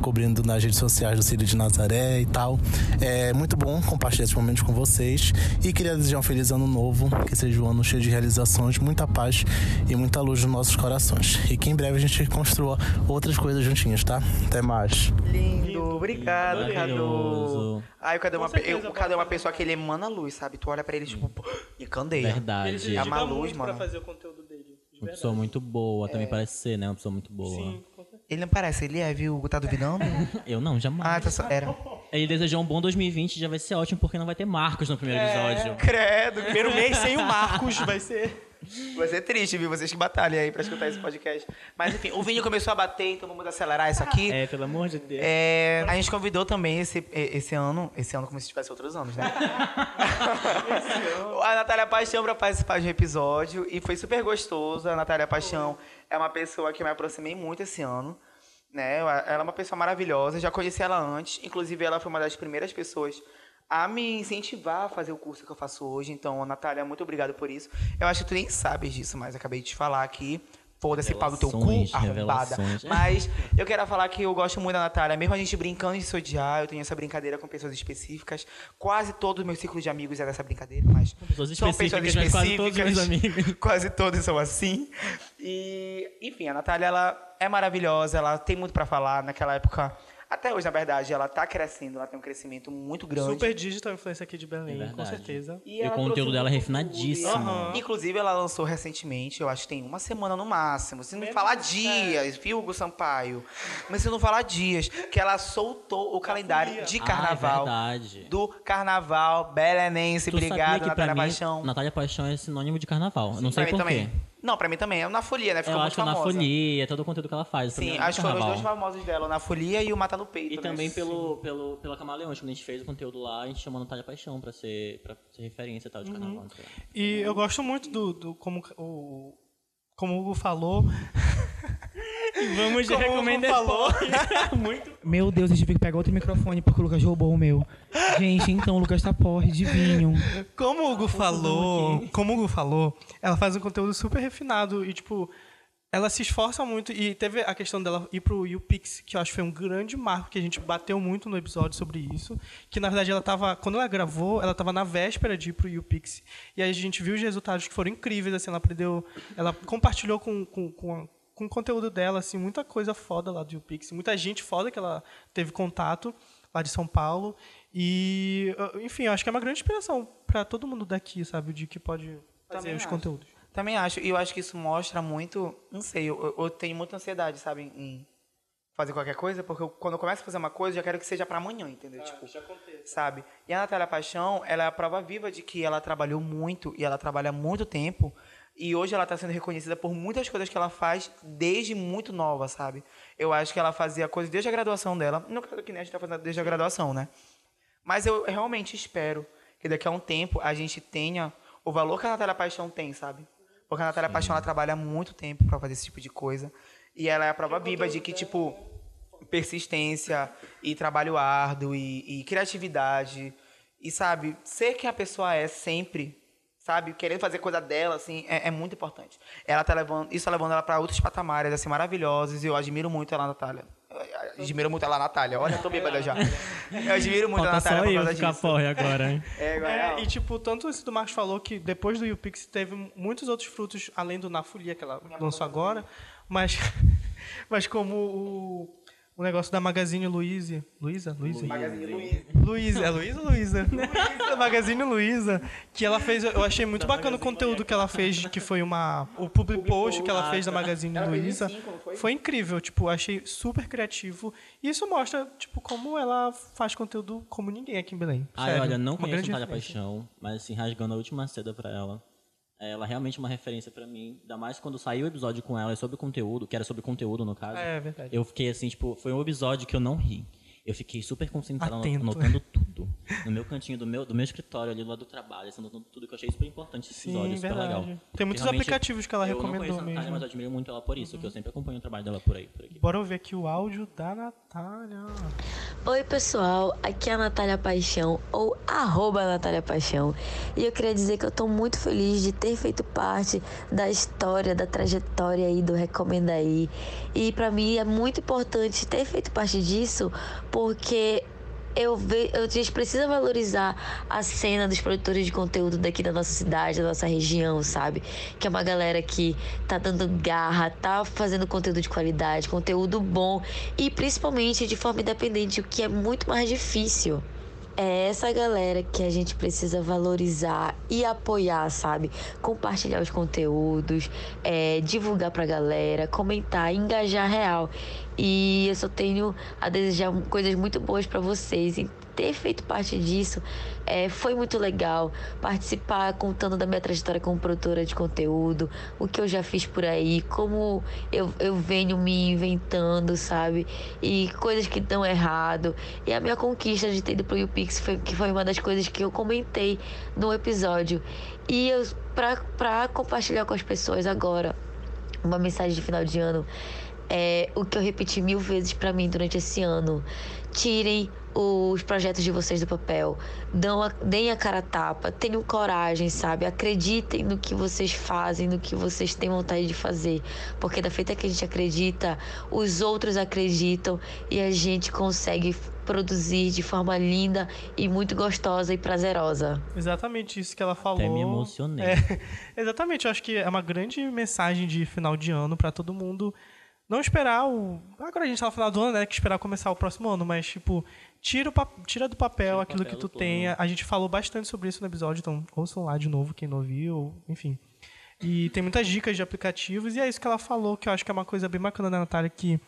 cobrindo nas redes sociais do Sírio de Nazaré e tal. É muito bom compartilhar esses momentos com vocês e queria desejar um feliz ano novo, que seja um ano cheio de realizações, muita paz e muita luz nos nossos corações. E que em breve a gente construa outras coisas juntinhos, tá? Até mais. Lindo, obrigado, Cadu. Ai, o Cadu é uma, pe- certeza, eu- o Cadu é uma pessoa que ele emana luz, sabe? Tu olha pra ele, tipo, pô, e candeia. Verdade. Ele se É dedica luz, muito pra mano. fazer o conteúdo dele. de Uma verdade. pessoa muito boa, também parece ser, né? Uma pessoa muito boa. Sim, com certeza. Ele não parece, ele é, viu? Tá duvidando? Eu não, jamais. ah, tá só... Era. Ele desejou um bom 2020, já vai ser ótimo, porque não vai ter Marcos no primeiro episódio. Credo. Primeiro mês sem o Marcos vai ser. Vai ser triste, viu? Vocês que batalham aí pra escutar esse podcast. Mas enfim, o Vini começou a bater, então vamos acelerar isso aqui. É, pelo amor de Deus. É, a gente convidou também esse, esse ano, esse ano como se tivesse outros anos, né? a Natália Paixão para participar de um episódio e foi super gostoso. A Natália Paixão é uma pessoa que eu me aproximei muito esse ano. Né? Ela é uma pessoa maravilhosa, já conheci ela antes. Inclusive, ela foi uma das primeiras pessoas a me incentivar a fazer o curso que eu faço hoje. Então, Natália, muito obrigado por isso. Eu acho que tu nem sabes disso, mas acabei de te falar aqui. Foda-se, pau do teu cu, arrombada. Mas eu quero falar que eu gosto muito da Natália. Mesmo a gente brincando de se odiar, eu tenho essa brincadeira com pessoas específicas. Quase todo o meu ciclo de amigos é dessa brincadeira, mas. pessoas são específicas, mas quase todos meus amigos. Quase todos são assim. E, enfim, a Natália, ela é maravilhosa, ela tem muito pra falar. Naquela época, até hoje, na verdade, ela tá crescendo, ela tem um crescimento muito grande. Super digital influência aqui de É Belém, com verdade. certeza. E o ela conteúdo dela é refinadíssimo. Aham. Inclusive, ela lançou recentemente, eu acho que tem uma semana no máximo. Se não falar dias, viu, Hugo Sampaio? Mas se não falar dias, que ela soltou o calendário de Ah, é carnaval. verdade. do carnaval belenense. Tu Obrigado, Natália mim, Paixão. Natália Paixão é sinônimo de carnaval. Eu não sei pra mim por quê. também. Não, pra mim também. É na folia, né? Ficou Eu muito acho que é na famosa. folia, todo o conteúdo que ela faz. Sim, é acho que foram os carnaval. dois famosos dela, o na folia e o Mata no Peito. E né? também pelo, pelo, pela Camaleões, quando a gente fez o conteúdo lá, a gente chamou a Natália Paixão pra ser, pra ser referência e tal Uhum. de carnaval. sei lá. E eu gosto muito do, do como o como o Hugo falou. Vamos de Como recomenda falou. Muito. Meu Deus, eu tive que pegar outro microfone porque o Lucas roubou o meu. Gente, então o Lucas tá porre de vinho. Como o Hugo falou, como o Hugo falou, ela faz um conteúdo super refinado e tipo ela se esforça muito e teve a questão dela ir pro YouPix, que eu acho que foi um grande marco que a gente bateu muito no episódio sobre isso, que na verdade ela tava, quando ela gravou, ela tava na véspera de ir pro YouPix. E aí a gente viu os resultados que foram incríveis, assim, ela aprendeu, ela compartilhou com, com, com, a- com o conteúdo dela, assim, muita coisa foda lá do YouPix, muita gente foda que ela teve contato lá de São Paulo. E, eu- enfim, acho que é uma grande inspiração para todo mundo daqui, sabe, de que pode fazer Também os acho. conteúdos. Também acho. E eu acho que isso mostra muito. Não sei, eu, eu- tenho muita ansiedade, sabe, em fazer qualquer coisa, porque eu- quando eu começo a fazer uma coisa, eu já quero que seja pra amanhã, entendeu? tipo, sabe? E a Natália Paixão, ela é a prova viva de que ela trabalhou muito e ela trabalha muito tempo E hoje ela tá sendo reconhecida por muitas coisas que ela faz desde muito nova, sabe? Eu acho que ela fazia coisas desde a graduação dela. No caso que nem a gente tá fazendo desde a graduação, né? Mas eu realmente espero que daqui a um tempo a gente tenha o valor que a Natália Paixão tem, sabe? Porque a Natália Paixão ela trabalha muito tempo pra fazer esse tipo de coisa. E ela é a prova viva de que, tipo, persistência e trabalho árduo e, e criatividade. E, sabe, ser quem a pessoa é sempre, sabe? Querendo fazer coisa dela, assim, é, é muito importante. Ela tá levando, isso tá levando ela para outros patamares, assim, maravilhosos. E eu admiro muito ela, Natália. Eu admiro muito ela, Natália. Olha, eu tô bêbada já. Eu admiro muito a Falta só Natália por eu causa ficar disso. forre agora, hein? É, É, ela. e tipo, tanto esse do Marcos falou que depois do YouPix teve muitos outros frutos, além do Na Folia, que ela lançou agora, mas, mas como o, o negócio da Magazine Luiza. Luiza? Luiza? Magazine Luiza. Luiza, é Luiza ou Luiza? Luiza, Magazine Luiza. Que ela fez, eu achei muito bacana o conteúdo que ela fez, que foi uma. O public post que ela fez da Magazine Ela em Luiza. foi? Foi incrível, tipo, achei super criativo. E isso mostra, tipo, como ela faz conteúdo como ninguém aqui em Belém. Ah, Sério, olha, não uma conheço grande Natália. Paixão, mas assim, rasgando a última seda pra ela. Ela é realmente uma referência pra mim, ainda mais quando saiu o episódio com ela sobre conteúdo, que era sobre conteúdo no caso. É, verdade. Eu fiquei assim, tipo, foi um episódio que eu não ri. Eu fiquei super concentrado, Atento. anotando tudo. No meu cantinho do meu, do meu escritório ali, lá do trabalho, assim, anotando tudo que eu achei super importante esse Sim, episódio, super legal. Tem muitos realmente aplicativos que ela eu recomendou não conheço a Natália, mas eu admiro muito ela por isso, que eu sempre acompanho o trabalho dela por aí, por aqui. Bora ouvir aqui o áudio da Natália. Oi pessoal, aqui é a Natália Paixão, ou arroba Natália Paixão. E eu queria dizer que eu tô muito feliz de ter feito parte da história, da trajetória aí do Recomenda Aí. E pra mim é muito importante ter feito parte disso, porque eu ve, eu- a gente precisa valorizar a cena dos produtores de conteúdo daqui da nossa cidade, da nossa região, sabe? Que é uma galera que tá dando garra, tá fazendo conteúdo de qualidade, conteúdo bom e principalmente de forma independente, o que é muito mais difícil. É essa galera que a gente precisa valorizar e apoiar, sabe? Compartilhar os conteúdos, é, divulgar pra galera, comentar, engajar real. E eu só tenho a desejar coisas muito boas pra vocês. Ter feito parte disso é, foi muito legal. Participar contando da minha trajetória como produtora de conteúdo, o que eu já fiz por aí, como eu, eu venho me inventando, sabe? E coisas que dão errado. E a minha conquista de ter ido pro YouPix foi, que foi uma das coisas que eu comentei no episódio. E eu, pra, pra compartilhar com as pessoas agora, uma mensagem de final de ano é o que eu repeti mil vezes pra mim durante esse ano. Tirem os projetos de vocês do papel, dão a, deem a cara a tapa, tenham coragem, sabe? Acreditem no que vocês fazem, no que vocês têm vontade de fazer, porque da feita que a gente acredita, os outros acreditam e a gente consegue produzir de forma linda e muito gostosa e prazerosa. Exatamente isso que ela falou. Até me emocionei. É, exatamente, eu acho que é uma grande mensagem de final de ano pra todo mundo não esperar o. Agora a gente tá no final do ano, né? Que esperar começar o próximo ano, mas, tipo, tira, pa- tira do papel Tira aquilo papel que tu tem. A gente falou bastante sobre isso no episódio, então ouçam lá de novo quem não ouviu, enfim. E tem muitas dicas de aplicativos, e é isso que ela falou, que eu acho que é uma coisa bem bacana da Natália, que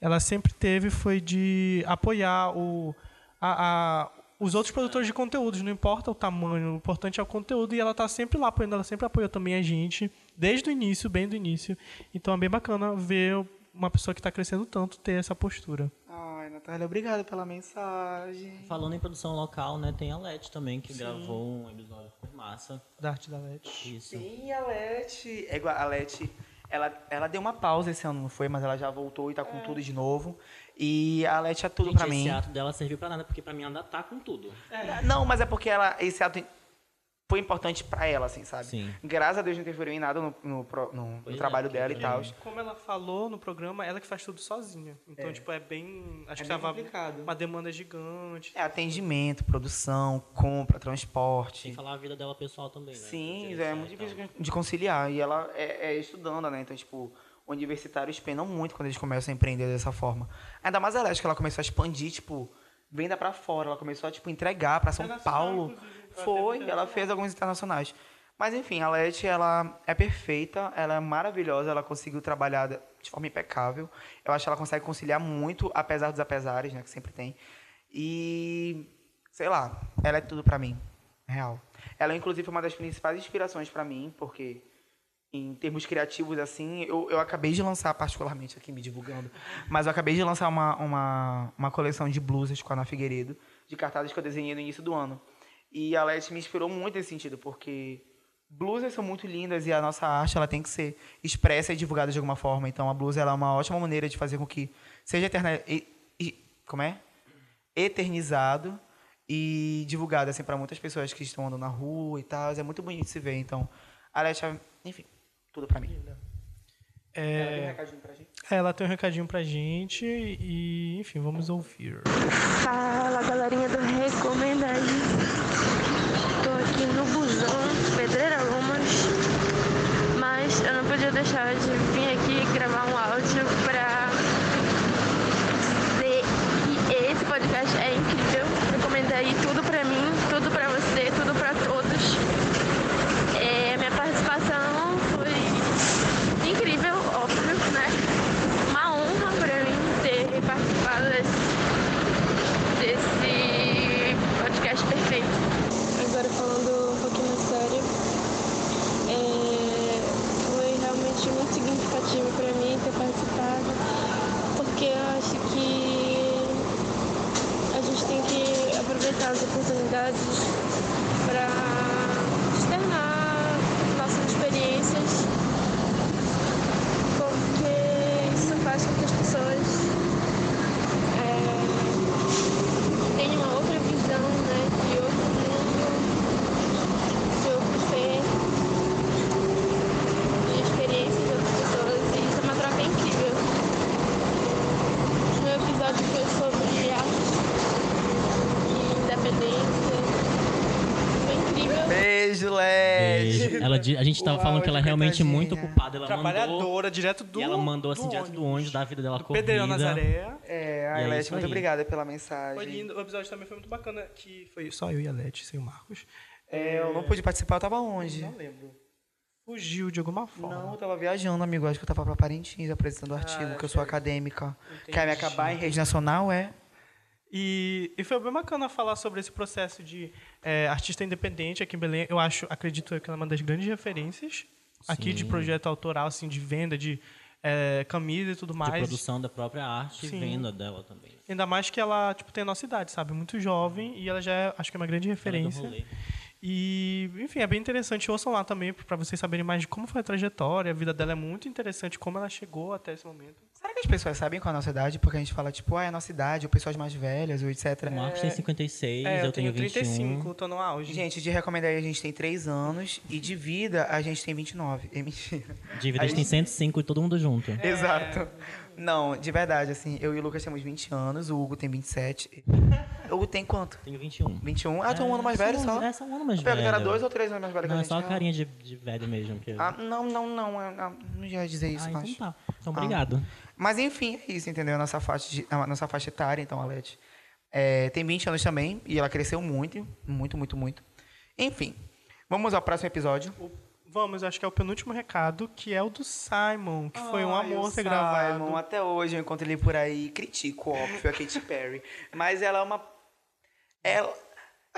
ela sempre teve, foi de apoiar o, a, a- os outros produtores de conteúdos, não importa o tamanho, o importante é o conteúdo, e ela tá sempre lá apoiando, ela sempre apoiou também a gente, desde o início, bem do início. Então é bem bacana ver uma pessoa que tá crescendo tanto ter essa postura. Ai, Natália, obrigado pela mensagem. Falando em produção local, né, tem a Leti também, que gravou um episódio super massa. Da arte da Leti. Isso. Sim, a Leti. É igual, a Leti, ela, ela deu uma pausa esse ano, não foi? Mas ela já voltou e tá com tudo de novo. E a Leti é tudo Gente, pra mim. esse ato dela serviu pra nada, porque pra mim ela ainda tá com tudo. Não, mas é porque ela, esse ato foi importante pra ela, assim, sabe? Sim. Graças a Deus não interferiu em nada no, no, no- no é, trabalho porque dela e tal. Como ela falou no programa, ela que faz tudo sozinha. Então, tipo, é bem. Acho que bem tava complicado. uma demanda gigante. É atendimento, produção, compra, transporte. Sem falar a vida dela pessoal também, né? Sim, é muito difícil de conciliar. E ela é, é estudando, né? Então, tipo, universitários penam muito quando eles começam a empreender dessa forma. Ainda mais a Leste, que ela começou a expandir, tipo, venda pra fora. Ela começou a, tipo, entregar pra São Paulo. inclusive. Foi, ela fez alguns internacionais. Mas, enfim, a Leste, ela é perfeita, ela é maravilhosa, ela conseguiu trabalhar de forma impecável. Eu acho que ela consegue conciliar muito, apesar dos apesares, né? Que sempre tem. E, sei lá, ela é tudo pra mim. Real. Ela, inclusive, foi uma das principais inspirações pra mim, porque em termos criativos, assim, eu, eu acabei de lançar, particularmente aqui me divulgando, mas eu acabei de lançar uma, uma, uma coleção de blusas com a Ana Figueiredo, de cartazes que eu desenhei no início do ano. E a Leti me inspirou muito nesse sentido, porque blusas são muito lindas e a nossa arte ela tem que ser expressa e divulgada de alguma forma. Então a blusa ela é uma ótima maneira de fazer com que seja eterna, e, e- como é? eternizado e divulgado assim para muitas pessoas que estão andando na rua e tal. É muito bonito se ver. Então, a Leti, enfim, tudo para mim. Ela tem um É, recadinho pra gente? ela tem um recadinho pra gente e, enfim, vamos ouvir. Fala galerinha do Recomenda aí. Tô aqui no busão, Pedreira Lomas. Mas eu não podia deixar de vir aqui gravar um áudio pra dizer que esse podcast é incrível. Recomenda aí tudo pra mim, tudo pra você, tudo pra todos. É, minha participação foi incrível, óbvio, né? Uma honra pra mim ter participado desse desse podcast perfeito. Agora falando um pouquinho mais sério, é, foi realmente muito para mim ter participado, porque eu acho que a gente tem que aproveitar as oportunidades para externar nossas experiências, porque isso faz com que as pessoas é, tem uma outra visão, né, de outro mundo, de outro ser, de experiências de outras pessoas, e isso é uma troca incrível. O meu episódio foi sobre arte e independência. Foi incrível. Beijo, Leti! Beijo. Ela, di- a gente tava Uau, falando que ela é realmente coitadinha. muito ocupada. Ela mandou, Trabalhadora, direto do. e ela mandou assim do direto do ônibus. da vida dela corrida. Pedreirão Nazaré. É, a é Leti, isso muito aí. obrigada pela mensagem. Foi lindo. O episódio também foi muito bacana, que foi só eu e a Leti, sem o Marcos. É, eu não pude participar, eu tava onde? Não lembro. Fugiu de alguma forma. Não, eu tava viajando, amigo. Acho que eu tava pra Parintins apresentando artigo, que eu sou acadêmica. Quer me acabar em rede nacional, é? E, e foi bem bacana falar sobre esse processo de é, artista independente aqui em Belém. Eu acho, acredito que ela é uma das grandes referências aqui de Sim. projeto autoral, assim, de venda de é, camisa e tudo De mais. produção da própria arte Sim. e venda dela também. Ainda mais que ela tipo, tem a nossa idade, sabe? Muito jovem e ela já é, acho que é uma grande é referência. E, enfim, é bem interessante. Ouçam lá também para vocês saberem mais de como foi a trajetória. A vida dela é muito interessante, como ela chegou até esse momento. Que as pessoas sabem qual é a nossa idade? Porque a gente fala, tipo, ah, é a nossa idade, ou pessoas mais velhas, ou etc. O Marcos tem 56, É, eu, tenho 21. 35, tô no auge. Gente, de recomendar aí a gente tem 3 anos, e de vida a gente tem 29. É mentira. Dívida A tem gente- 105 e todo mundo junto. Exato. Não, de verdade, assim, eu e o Lucas temos 20 anos, o Hugo tem 27. O Hugo tem quanto? Tenho 21. 21? Ah, tu é um ano mais velho só? É, só um ano mais Eu pego que era velho. dois ou três anos mais velho que Não, a é gente. só a Ah. carinha de, de velho mesmo. Que... Ah, não, não, não. eu- eu Não ia dizer isso, Ah, eu então acho. tá. Então, Ah. Mas enfim, é isso, entendeu? A nossa faixa, de- a nossa faixa etária, então, a Leti. É, tem 20 anos também, e ela cresceu muito, muito, muito, muito. Enfim, vamos ao próximo episódio. Vamos, acho que é o penúltimo recado, que é o do Simon, que foi um Ai, amor ter gravado. Simon, Até hoje eu encontro ele por aí, critico, óbvio, a Katy Perry. Mas ela é uma... Ela...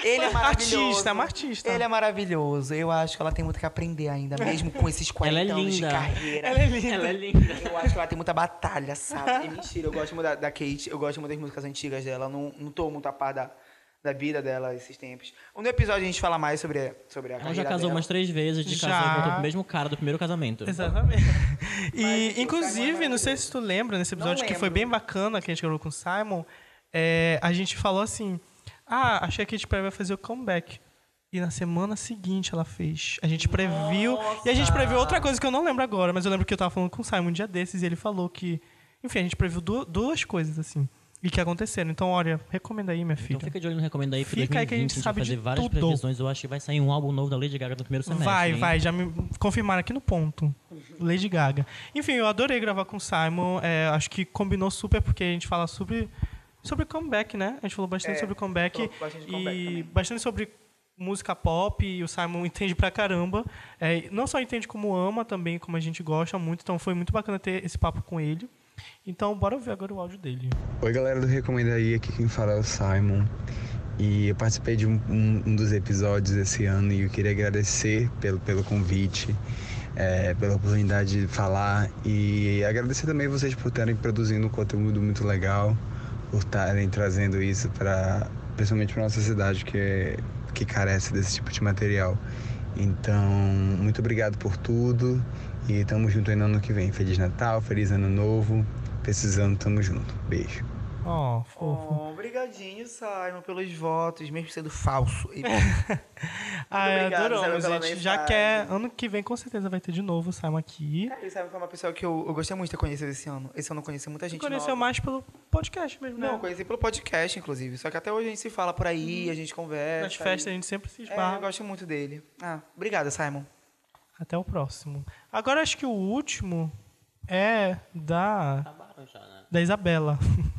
Ele é maravilhoso. Artista, é uma artista. Ele é maravilhoso. Eu acho que ela tem muito que aprender ainda, mesmo com esses 40 Ela é anos de carreira. Ela é linda. Ela é linda. Eu acho que ela tem muita batalha, sabe? É mentira, eu gosto muito da, da Kate, eu gosto muito das músicas antigas dela, não, não tô muito a par da, da vida dela esses tempos. No episódio a gente fala mais sobre, sobre a Ela carreira já casou dela. umas três vezes, de Já. casou e voltou pro mesmo cara do primeiro casamento. Exatamente. E, Mas o inclusive, não sei se tu lembra, nesse episódio que foi bem bacana, que a gente gravou com o Simon, é, a gente falou assim, ah, achei que a Katy Perry vai fazer o comeback. E na semana seguinte ela fez. A gente previu. E a gente previu outra coisa que eu não lembro agora, mas eu lembro que eu tava falando com o Simon um dia desses e ele falou que. Enfim, a gente previu du- duas coisas, assim. E que aconteceram. Então, olha, recomenda aí, minha filha. Então fica de olho no Recomenda aí, porque Fica aí 2020 que a gente vai sabe fazer de várias tudo. previsões. Eu acho que vai sair um álbum novo da Lady Gaga no primeiro semestre. Vai, hein? vai, já me confirmaram aqui no ponto. Lady Gaga. Enfim, eu adorei gravar com o Simon. é, acho que combinou super, porque a gente fala sobre, sobre comeback, né? A gente falou bastante É, sobre comeback. bastante comeback e também. bastante sobre música pop. E o Simon entende pra caramba. É, não só entende como ama, também como a gente gosta muito. Então foi muito bacana ter esse papo com ele. Então, bora ouvir agora o áudio dele. Oi galera do Recomenda aí, aqui quem fala é o Simon. E eu participei de um, um- um dos episódios esse ano e eu queria agradecer pelo, pelo convite, é, pela oportunidade de falar e agradecer também vocês por estarem produzindo um conteúdo muito legal, por estarem trazendo isso para, principalmente para nossa cidade que, que carece desse tipo de material. Então, muito obrigado por tudo e tamo junto aí no ano que vem. Feliz Natal, feliz Ano Novo. Precisando, tamo junto. Beijo. Ó, fofo. Oh, obrigadinho, Simon, pelos votos, mesmo sendo falso. E- Ah, é, adoramos, Simon, pela gente. Já quer. Ano que vem, com certeza, vai ter de novo o Simon aqui. Ele sabe que é uma pessoa que eu, eu gostei muito de ter conhecido esse ano. Esse ano eu conheci muita gente Conheceu nova. mais pelo podcast mesmo, né? Não, eu conheci pelo podcast, inclusive. Só que até hoje a gente se fala por aí, a gente conversa. Nas festas a e- gente sempre se É, esbarra. eu gosto muito dele. Ah, obrigada, Simon. Até o próximo. Agora acho que o último é da. Da Isabela.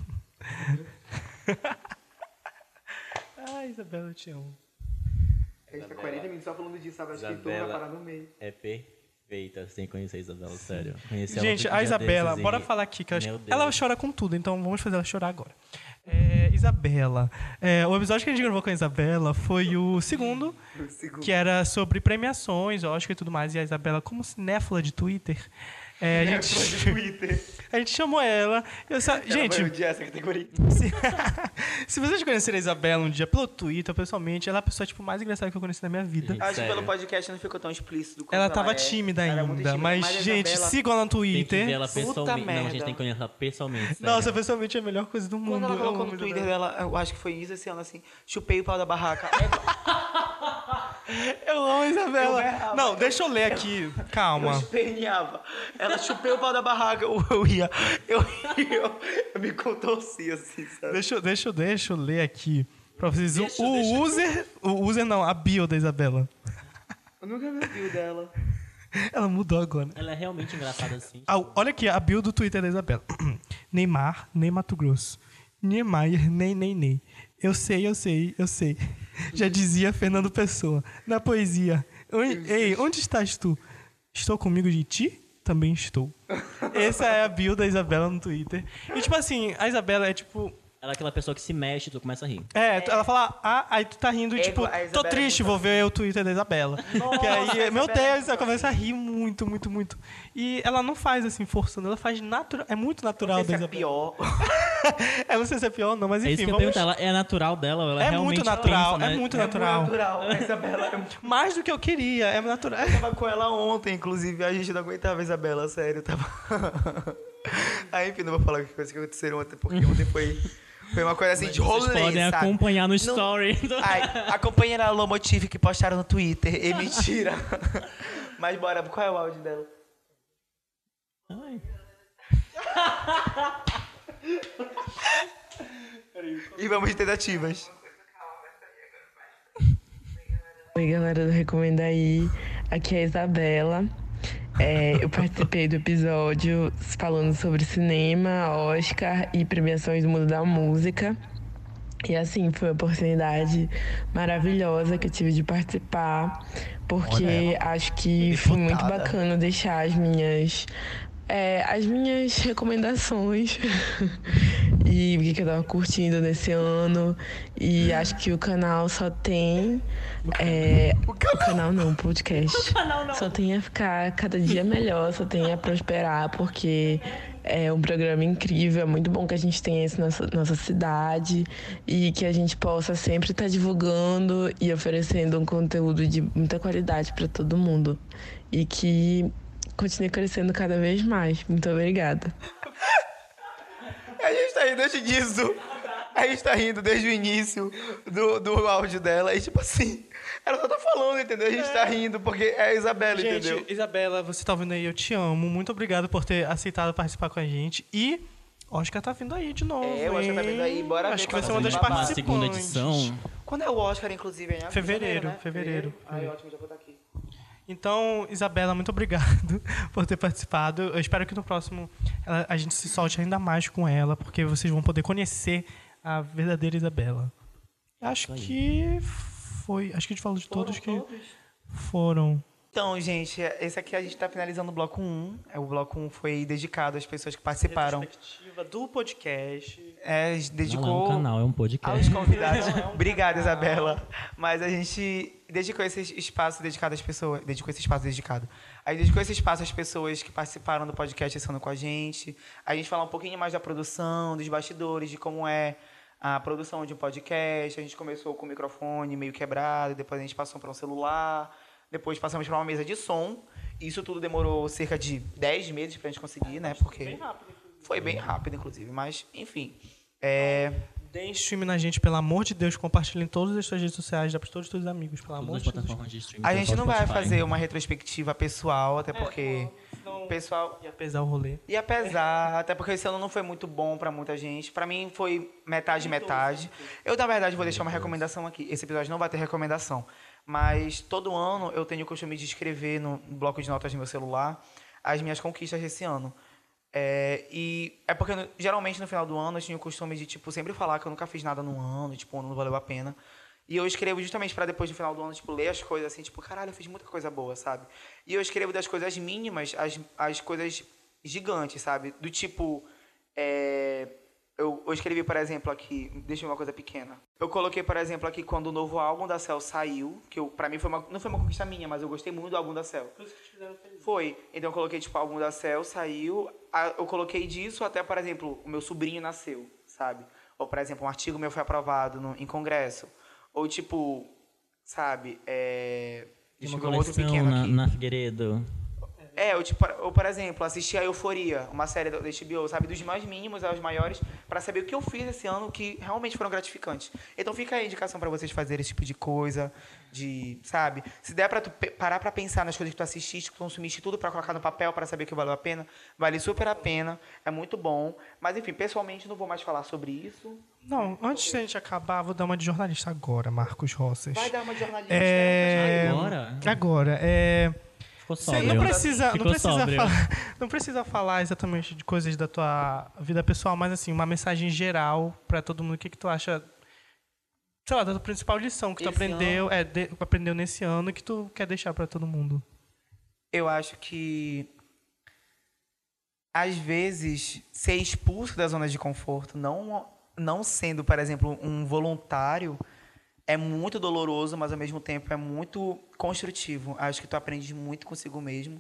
ah, Isabela, eu te amo. A gente tá 40 minutos só falando disso, sabe? Acho que tu vai parar no meio. é perfeita, sem conhecer a Isabela, sério. Conheci ela Gente, a Isabela, desses bora e- falar aqui, que eu acho Meu que ela Deus. chora com tudo, então vamos fazer ela chorar agora. É, Isabela. É, o episódio que a gente gravou com a Isabela foi o segundo, que era sobre premiações, Oscar e tudo mais. E a Isabela, como cinéfila de Twitter, é, a, gente, a gente chamou ela. Eu sa- gente, essa categoria. se, se vocês conhecerem a Isabela um dia pelo Twitter, pessoalmente, ela é a pessoa tipo, mais engraçada que eu conheci na minha vida. Acho que pelo podcast não ficou tão explícito. quanto Ela tava é. tímida Ela é ainda, tímida. mas, a gente, Isabela- sigam ela no Tem que Twitter. ver ela Puta pessoalmente. Não, a gente tem que conhecer ela pessoalmente. sério. Nossa, pessoalmente é a melhor coisa do mundo. Quando ela Eu colocou no. Twitter dela, eu acho que foi isso esse ano, assim, chupei o pau da barraca. Eu amo a Isabela. Eu Não, eu- deixa eu ler aqui. Eu Calma. esperneava. Ela chupei o pau da barraca, eu, eu ia, eu ia, eu, eu me contorcia, assim, sabe? Deixa, eu- deixa, eu- deixa eu ler aqui pra vocês. O- o user. O user não, a bio da Isabela. Eu nunca vi o bio dela. Ela mudou agora. Ela é realmente engraçada assim. Ah, olha aqui, a bio do Twitter da Isabela. Neymar, nem Mato Grosso. Niemeyer, nem, nem, nem. Eu sei, eu sei, eu sei. Já dizia Fernando Pessoa. Na poesia. Onde- ei, onde estás tu? Estou comigo de ti? Também estou. Essa é a bio da Isabela no Twitter. E tipo assim, a Isabela é tipo. Ela é aquela pessoa que se mexe e tu começa a rir. É, tu- ela fala, ah, aí tu tá rindo e É tipo, tô é triste, vou ver o Twitter da Isabela. que aí, meu Deus, ela começa a rir muito, muito, muito. E ela não faz assim, forçando, ela faz natural. É muito natural Não sei da se é Isabela. pior. Eu não sei se é pior ou não, mas É enfim, isso que eu vamos... Ela é natural dela? ou Ela É realmente muito natural, pensa, né? é muito É natural. natural. A Isabela é muito... Mais do que eu queria, é natural. Eu tava com ela ontem, inclusive, a gente não aguentava a Isabela, sério, tava... Aí, enfim, não vou falar que coisa que aconteceram ontem, porque ontem foi, foi uma coisa assim de rolê, Vocês podem sabe? acompanhar no story. Ai, acompanha na Lomotive que postaram no Twitter. E mentira. Mas bora, qual é o áudio dela? Ai. E vamos de tentativas. Oi, galera do Recomenda Aí. Aqui é a Isabela. É, eu participei do episódio falando sobre cinema, Oscar e premiações do mundo da música. E assim, foi uma oportunidade maravilhosa que eu tive de participar, porque acho que foi muito bacana deixar as minhas é, as minhas recomendações e o que, eu tava curtindo nesse ano. E acho que o canal só tem. é, o, canal. não, o podcast. Só tem a ficar cada dia melhor, só tem a prosperar, porque é um programa incrível, é muito bom que a gente tenha isso na nossa, nossa cidade e que a gente possa sempre estar divulgando e oferecendo um conteúdo de muita qualidade para todo mundo. E que continue crescendo cada vez mais. Muito obrigada. A gente tá rindo desde disso. A gente tá rindo desde o início do, do áudio dela. E tipo assim, ela só tá falando, entendeu? A gente tá rindo porque é a Isabela, Gente, entendeu? Isabela, você tá ouvindo aí, eu te amo. Muito obrigado por ter aceitado participar com a gente. E Oscar tá vindo aí de novo. É, o Oscar tá hein? vindo aí, bora Acho ver que vai ser uma vai das participantes. segunda edição. Quando é o Oscar, inclusive? É em Fevereiro, né? fevereiro. Ai, ótimo, já vou estar aqui. Então, Isabela, muito obrigado por ter participado. Eu espero que no próximo ela- a gente se solte ainda mais com ela, porque vocês vão poder conhecer a verdadeira Isabela. Acho que foi. Acho que a gente falou de todos que foram. Então, gente, esse aqui a gente tá finalizando o bloco 1. É, O bloco 1 foi dedicado às pessoas que participaram. Retrospectiva do podcast. é, dedicou Não é um canal, é um podcast. aos convidados. Obrigada, Isabela. Mas a gente dedicou esse espaço dedicado às pessoas. Dedicou esse espaço dedicado. A gente dedicou esse espaço às pessoas que participaram do podcast esse ano com a gente. A gente falar um pouquinho mais da produção, dos bastidores, de como é a produção de um podcast. A gente começou com o microfone meio quebrado, depois a gente passou para um celular, depois passamos para uma mesa de som. Isso tudo demorou cerca de 10 meses para a gente conseguir, né? Porque foi bem rápido, inclusive. Mas, enfim. É... Deem stream na gente, pelo amor de Deus. Compartilhem todas as suas redes sociais, dá para todos os seus amigos, pelo amor Todas as de Deus. de. A é gente não vai fazer uma retrospectiva pessoal, até porque o pessoal Ia pesar o rolê. E apesar, até porque esse ano não foi muito bom pra muita gente. Pra mim foi metade metade. Eu na verdade vou deixar uma recomendação aqui. Esse episódio não vai ter recomendação, mas todo ano eu tenho o costume de escrever no bloco de notas do meu celular as minhas conquistas desse ano. É, e é porque geralmente no final do ano eu tinha o costume de tipo sempre falar que eu nunca fiz nada no ano, tipo, não valeu a pena. E eu escrevo justamente pra depois no final do ano, tipo, ler as coisas assim, tipo, caralho, eu fiz muita coisa boa, sabe? E eu escrevo das coisas mínimas às, às coisas gigantes, sabe? Do tipo, é, eu, eu escrevi, por exemplo, aqui, deixa eu ver uma coisa pequena. Eu coloquei, por exemplo, aqui quando o novo álbum da Cell saiu, que eu, pra mim foi uma, não foi uma conquista minha, mas eu gostei muito do álbum da Cell. Foi. Então eu coloquei, tipo, o álbum da Cell saiu. a- Eu coloquei disso até, por exemplo, o meu sobrinho nasceu, sabe? Ou, por exemplo, um artigo meu foi aprovado no, em congresso. Ou, tipo, sabe? É... Deixa Uma eu ver um outro pequeno na, aqui. na Figueiredo. É, ou, tipo, ou, por exemplo, assistir a Euforia, uma série da HBO, sabe? Dos mais mínimos aos maiores, pra saber o que eu fiz esse ano que realmente foram gratificantes. Então fica aí a indicação pra vocês fazerem esse tipo de coisa, de, sabe? Se der pra tu pe- parar pra pensar nas coisas que tu assististe, que tu consumiste tudo pra colocar no papel pra saber que valeu a pena, vale super a pena, é muito bom. Mas enfim, pessoalmente não vou mais falar sobre isso. Não, antes da gente acabar, vou dar uma de jornalista agora, Marcos Roças. Vai dar uma de jornalista. É... Agora? Agora, é... Ficou Você não precisa, não precisa sóbrio. falar, não precisa falar exatamente de coisas da tua vida pessoal, mas assim, uma mensagem geral pra todo mundo. O que, que tu acha, sei lá, da tua principal lição que tu Esse aprendeu, é, de- aprendeu nesse ano que tu quer deixar pra todo mundo? Eu acho que às vezes ser expulso da zona de conforto, não não sendo, por exemplo, um voluntário, é muito doloroso, mas ao mesmo tempo é muito construtivo. Acho que tu aprende muito consigo mesmo.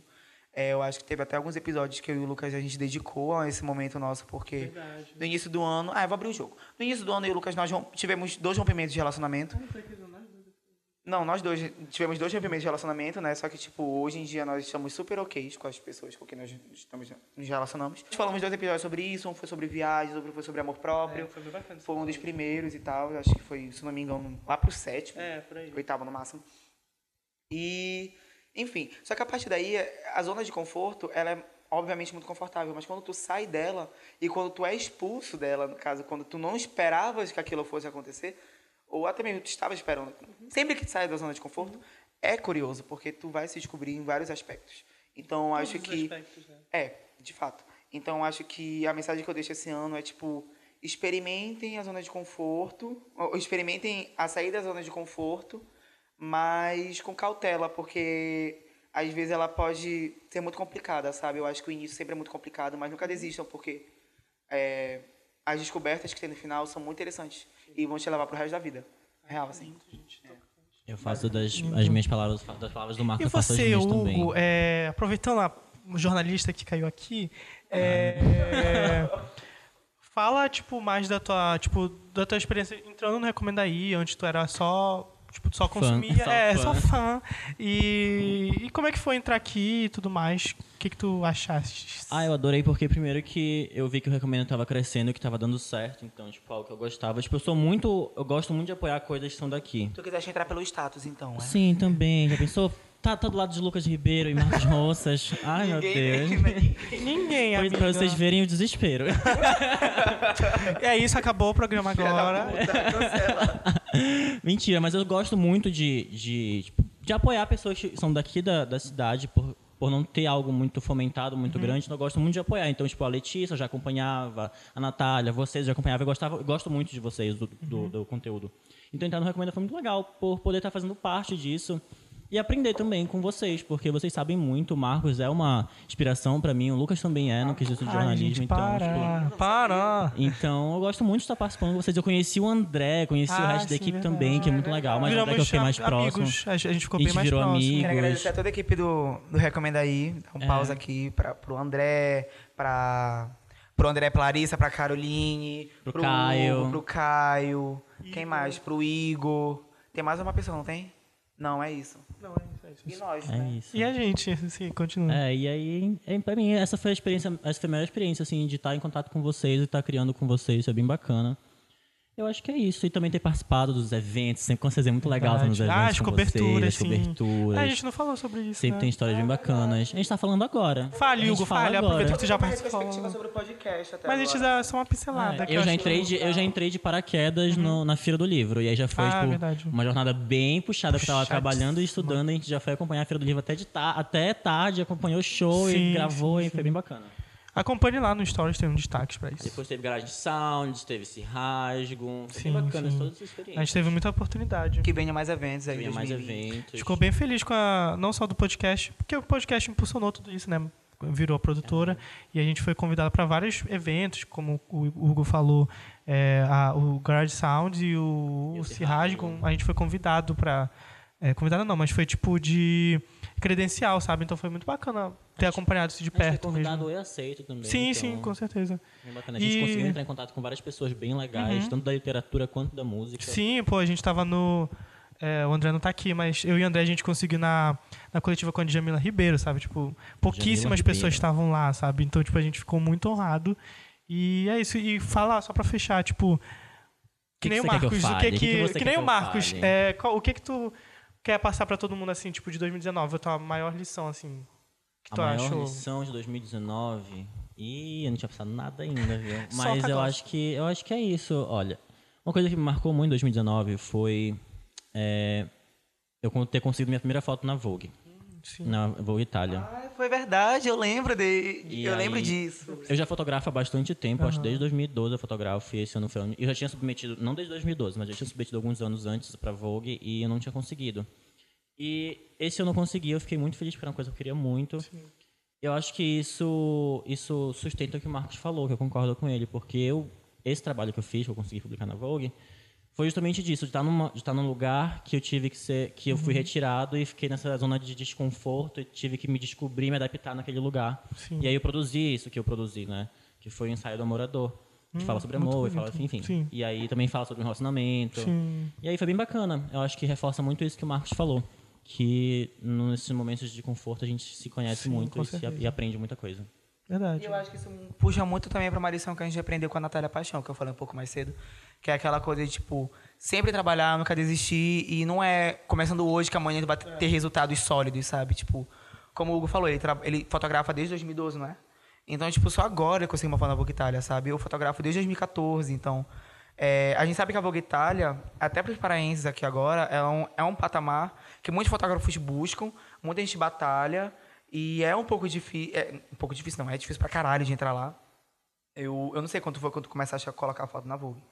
É, eu acho que teve até alguns episódios que eu e o Lucas a gente dedicou a esse momento nosso, porque no início do ano. Ah, eu vou abrir o jogo. No início do ano, eu e o Lucas nós tivemos dois rompimentos de relacionamento. Não, nós dois tivemos dois rompimentos de relacionamento, né? Só que, tipo, hoje em dia nós estamos super ok com as pessoas com quem nós estamos, nos relacionamos. Nós falamos dois episódios sobre isso, um foi sobre viagens, outro foi sobre amor próprio. foi bem bacana. Foi um dos primeiros e tal. Acho que foi, se não me engano, lá pro sétimo. É, por aí. Oitavo no máximo. E, enfim. Só que a partir daí, a zona de conforto, ela é obviamente muito confortável. Mas quando tu sai dela e quando tu é expulso dela, no caso, quando tu não esperavas que aquilo fosse acontecer, ou até mesmo tu estava esperando. Sempre que tu sai da zona de conforto, é curioso, porque tu vai se descobrir em vários aspectos. Então, acho Todos os que... aspectos, né? É, de fato. Então, acho que a mensagem que eu deixo esse ano é, tipo, experimentem a zona de conforto, ou experimentem a sair da zona de conforto, mas com cautela, porque às vezes ela pode ser muito complicada, sabe? Eu acho que o início sempre é muito complicado, mas nunca desistam, porque é, as descobertas que tem no final são muito interessantes e vão te levar pro resto da vida. Real, assim. Eu faço das as minhas palavras, das palavras do Marco, E eu faço você, Hugo, é, aproveitando a jornalista que caiu aqui, é, fala tipo mais da tua, tipo, da tua experiência entrando no Recomenda aí, antes tu era só Tipo, tu só Fã, consumia. só é, fã. só fã. E, e como é que foi entrar aqui e tudo mais? O que, que tu achaste? Ah, eu adorei porque primeiro que eu vi que o Recomendo tava crescendo e que tava dando certo. Então, tipo, algo que eu gostava. Tipo, eu sou muito. Eu gosto muito de apoiar coisas que são daqui. Tu quiseste entrar pelo status, então, é? Sim, também. Já pensou? Tá, tá do lado de Lucas Ribeiro e Marcos Roças. Ai, meu Deus. Ninguém, Pois, pra vocês verem o desespero. É isso, acabou o programa agora. Mentira, mas eu gosto muito de, de, tipo, de apoiar pessoas que são daqui da, da cidade por, por não ter algo muito fomentado, muito Uhum. grande. Então eu gosto muito de apoiar. Então, tipo, a Letícia eu já acompanhava, a Natália, vocês eu já acompanhava. Eu, gostava, eu gosto muito de vocês, do, do, Uhum. do conteúdo. Então entrar no Recomenda foi muito legal, por poder estar fazendo parte disso. E aprender também com vocês, porque vocês sabem muito. O Marcos é uma inspiração pra mim, o Lucas também é no quesito de Ai, jornalismo. gente, então, para, tipo, para. então, eu gosto muito de estar participando com vocês. Eu conheci o André, conheci o Ah, resto da sim, equipe verdade. também, que é muito legal. Mas o André que eu fiquei mais amigos, próximo. A gente ficou A bem gente mais virou próximo. amigos. Quero agradecer a toda a equipe do, do Recomenda Aí. Dar um É. pausa aqui pra, pro André, pra, pro André, pra Larissa, pra Caroline, Pro Caio. Hugo, pro Caio. Quem mais? Pro Igor. Tem mais uma pessoa, não tem? Não, é isso. Não, é isso. É isso. E nós, É né? isso. E a gente, sim, continua. É, e aí, pra mim, essa foi a experiência, essa foi a melhor experiência, assim, de estar em contato com vocês e estar criando com vocês, isso é bem bacana. Eu acho que é isso. E também ter participado dos eventos, sempre com vocês é muito legal estar nos Verdade. eventos Ah, as com coberturas, vocês, sim. as coberturas. Ah, a gente não falou sobre isso, Sempre né? tem histórias bem bacanas. A gente tá falando agora. Fale, Hugo, fala fale. agora. Aproveita que você já participou. retrospectiva sobre o podcast até Mas a gente dá só uma pincelada. É, eu, já entrei de, eu já entrei de paraquedas no- na Feira do Livro. E aí já foi, Ah, tipo, verdade. uma jornada bem puxada, que eu tava trabalhando e estudando. A gente já foi acompanhar a Feira do Livro até, de ta até tarde, acompanhou o show Sim, e gravou, sim, e foi sim. bem bacana. Acompanhe lá no Stories, tem um destaque pra isso. Depois teve Garagem Sounds, teve esse rasgo. Foi Sim, bacana sim. todas essas A experiências. gente teve muita oportunidade. Que venha mais eventos aí. Tinha mais 2020. eventos. Ficou bem feliz com a. Não só do podcast, porque o podcast impulsionou tudo isso, né? Virou a produtora e a gente foi convidado para vários eventos, como o Hugo falou, é, a- o Garage Sound e o, E o o Cirrasgo. Cirrasgo. A gente foi convidado para. convidado não, mas foi tipo de credencial, sabe? Então foi muito bacana ter acompanhado isso de A gente perto convidado mesmo. e aceito também. Sim, então, sim, com certeza. Bacana. A gente E- conseguiu entrar em contato com várias pessoas bem legais, Uhum. tanto da literatura quanto da música. Sim, pô, a gente tava no. é, o André não tá aqui, mas eu e o André a gente conseguiu na, na coletiva com a Djamila Ribeiro, sabe? Tipo, pouquíssimas Ribeiro. pessoas estavam lá, sabe? Então, tipo, a gente ficou muito honrado. E é isso. E falar, só pra fechar, tipo. Que, que nem o eu Marcos. o que O que que. nem o eu Marcos. é, qual- o que que tu quer passar pra todo mundo, assim, tipo, de 2019? A tua maior lição, assim. Que A tu maior achou? lição de 2019. Ih, eu não tinha pensado nada ainda, viu? Mas eu acho que eu acho que é isso. Olha, uma coisa que me marcou muito em 2019 foi é, eu ter conseguido minha primeira foto na Vogue, Sim. na Vogue Itália. Ah, foi verdade, eu lembro de. E eu aí- lembro disso. Eu já fotografo há bastante tempo, acho que desde 2012 eu fotografo e esse ano foi. Eu já tinha submetido, não desde 2012, mas eu tinha submetido alguns anos antes pra Vogue e eu não tinha conseguido. E esse eu não consegui, eu fiquei muito feliz porque era uma coisa que eu queria muito. Eu acho que isso isso sustenta o que o Marcos falou, que eu concordo com ele, porque eu esse trabalho que eu fiz, que eu consegui publicar na Vogue, foi justamente disso, de estar, numa, de estar num lugar que eu tive que ser, que eu fui retirado e fiquei nessa zona de desconforto e tive que me descobrir, me adaptar naquele lugar. Sim. E aí eu produzi isso que eu produzi, né? Que foi o ensaio do amorador. Que Hum, fala sobre amor, e fala, enfim. Sim. E aí também fala sobre relacionamento. Sim. E aí foi bem bacana. Eu acho que reforça muito isso que o Marcos falou. Que nesses momentos de conforto a gente se conhece Sim, muito e, se- e aprende muita coisa. Verdade. E eu acho que isso puxa muito também pra uma lição que a gente aprendeu com a Natália Paixão, que eu falei um pouco mais cedo. Que é aquela coisa de, tipo, sempre trabalhar, nunca desistir. E não é começando hoje que amanhã a gente vai ter resultados sólidos, sabe? Tipo, como o Hugo falou, ele, ele fotografa desde 2012, não é? Então, tipo, só agora eu consegui uma foto na Vogue Itália, sabe? Eu fotografo desde 2014, então... é, a gente sabe que a Vogue Itália, até para os paraenses aqui agora, é um, é um patamar que muitos fotógrafos buscam, muita gente batalha, e é um pouco difícil... É, um pouco difícil não, é difícil pra caralho de entrar lá. Eu, eu não sei quanto foi quando começaste a colocar foto na Vogue.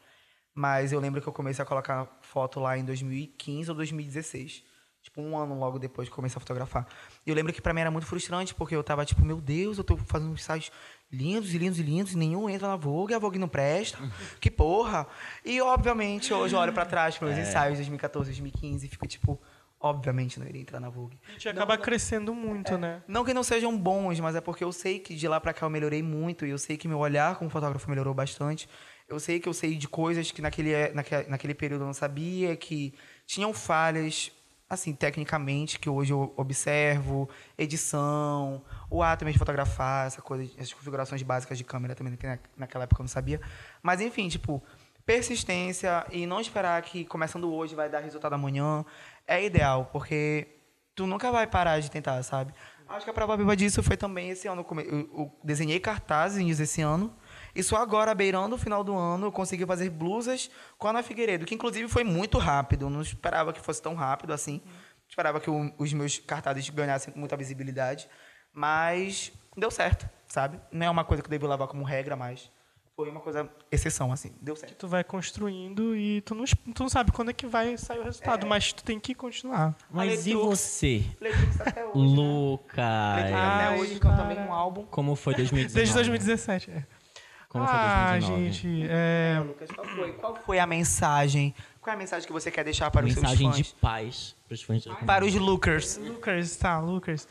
Mas eu lembro que eu comecei a colocar foto lá em 2015 ou 2016. Tipo, um ano logo depois que comecei a fotografar. E eu lembro que pra mim era muito frustrante, porque eu tava tipo, meu Deus, eu tô fazendo ensaios lindos e lindos e lindos, e nenhum entra na Vogue, a Vogue não presta. que porra! E, obviamente, hoje eu olho pra trás pros meus ensaios de 2014, 2015 e fico tipo, obviamente não iria entrar na Vogue. A gente acaba crescendo muito, né? Não que não sejam bons, mas é porque eu sei que de lá pra cá eu melhorei muito e eu sei que meu olhar como fotógrafo melhorou bastante. Eu sei que eu sei de coisas que naquele, naquele, naquele período eu não sabia, que tinham falhas, assim, tecnicamente, que hoje eu observo, edição, o ato mesmo de fotografar, essa coisa, essas configurações básicas de câmera também, que na- naquela época eu não sabia. Mas, enfim, tipo, persistência e não esperar que começando hoje vai dar resultado amanhã é ideal, porque tu nunca vai parar de tentar, sabe? Acho que a prova viva disso foi também esse ano. Eu, desenhei cartazes desse ano. E só agora, beirando o final do ano, eu consegui fazer blusas com a Ana Figueiredo, que inclusive foi muito rápido. Eu não esperava que fosse tão rápido assim. Esperava que o- os meus cartazes ganhassem muita visibilidade. Mas deu certo, sabe? Não é uma coisa que eu devo levar como regra, mas foi uma coisa exceção, assim. Deu certo. Tu vai construindo e tu não, tu não sabe quando é que vai sair o resultado, É. mas tu tem que continuar. Mas e você, Letrux até hoje. Lucas? Até Ai, hoje cantando um álbum. Como foi 2019? Desde 2017, é. Como foi ah, 2019? gente, é... Lucas, qual foi? Qual foi a mensagem? Qual é a mensagem que você quer deixar para os Mensagem seus de fãs? paz para os fãs de Para os Lookers. Lucas, tá, Lucas.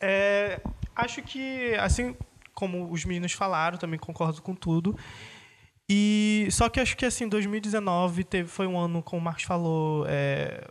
É, acho que, assim como os meninos falaram, também concordo com tudo. E só que acho que assim, 2019 teve, foi um ano, como o Marcos falou, é,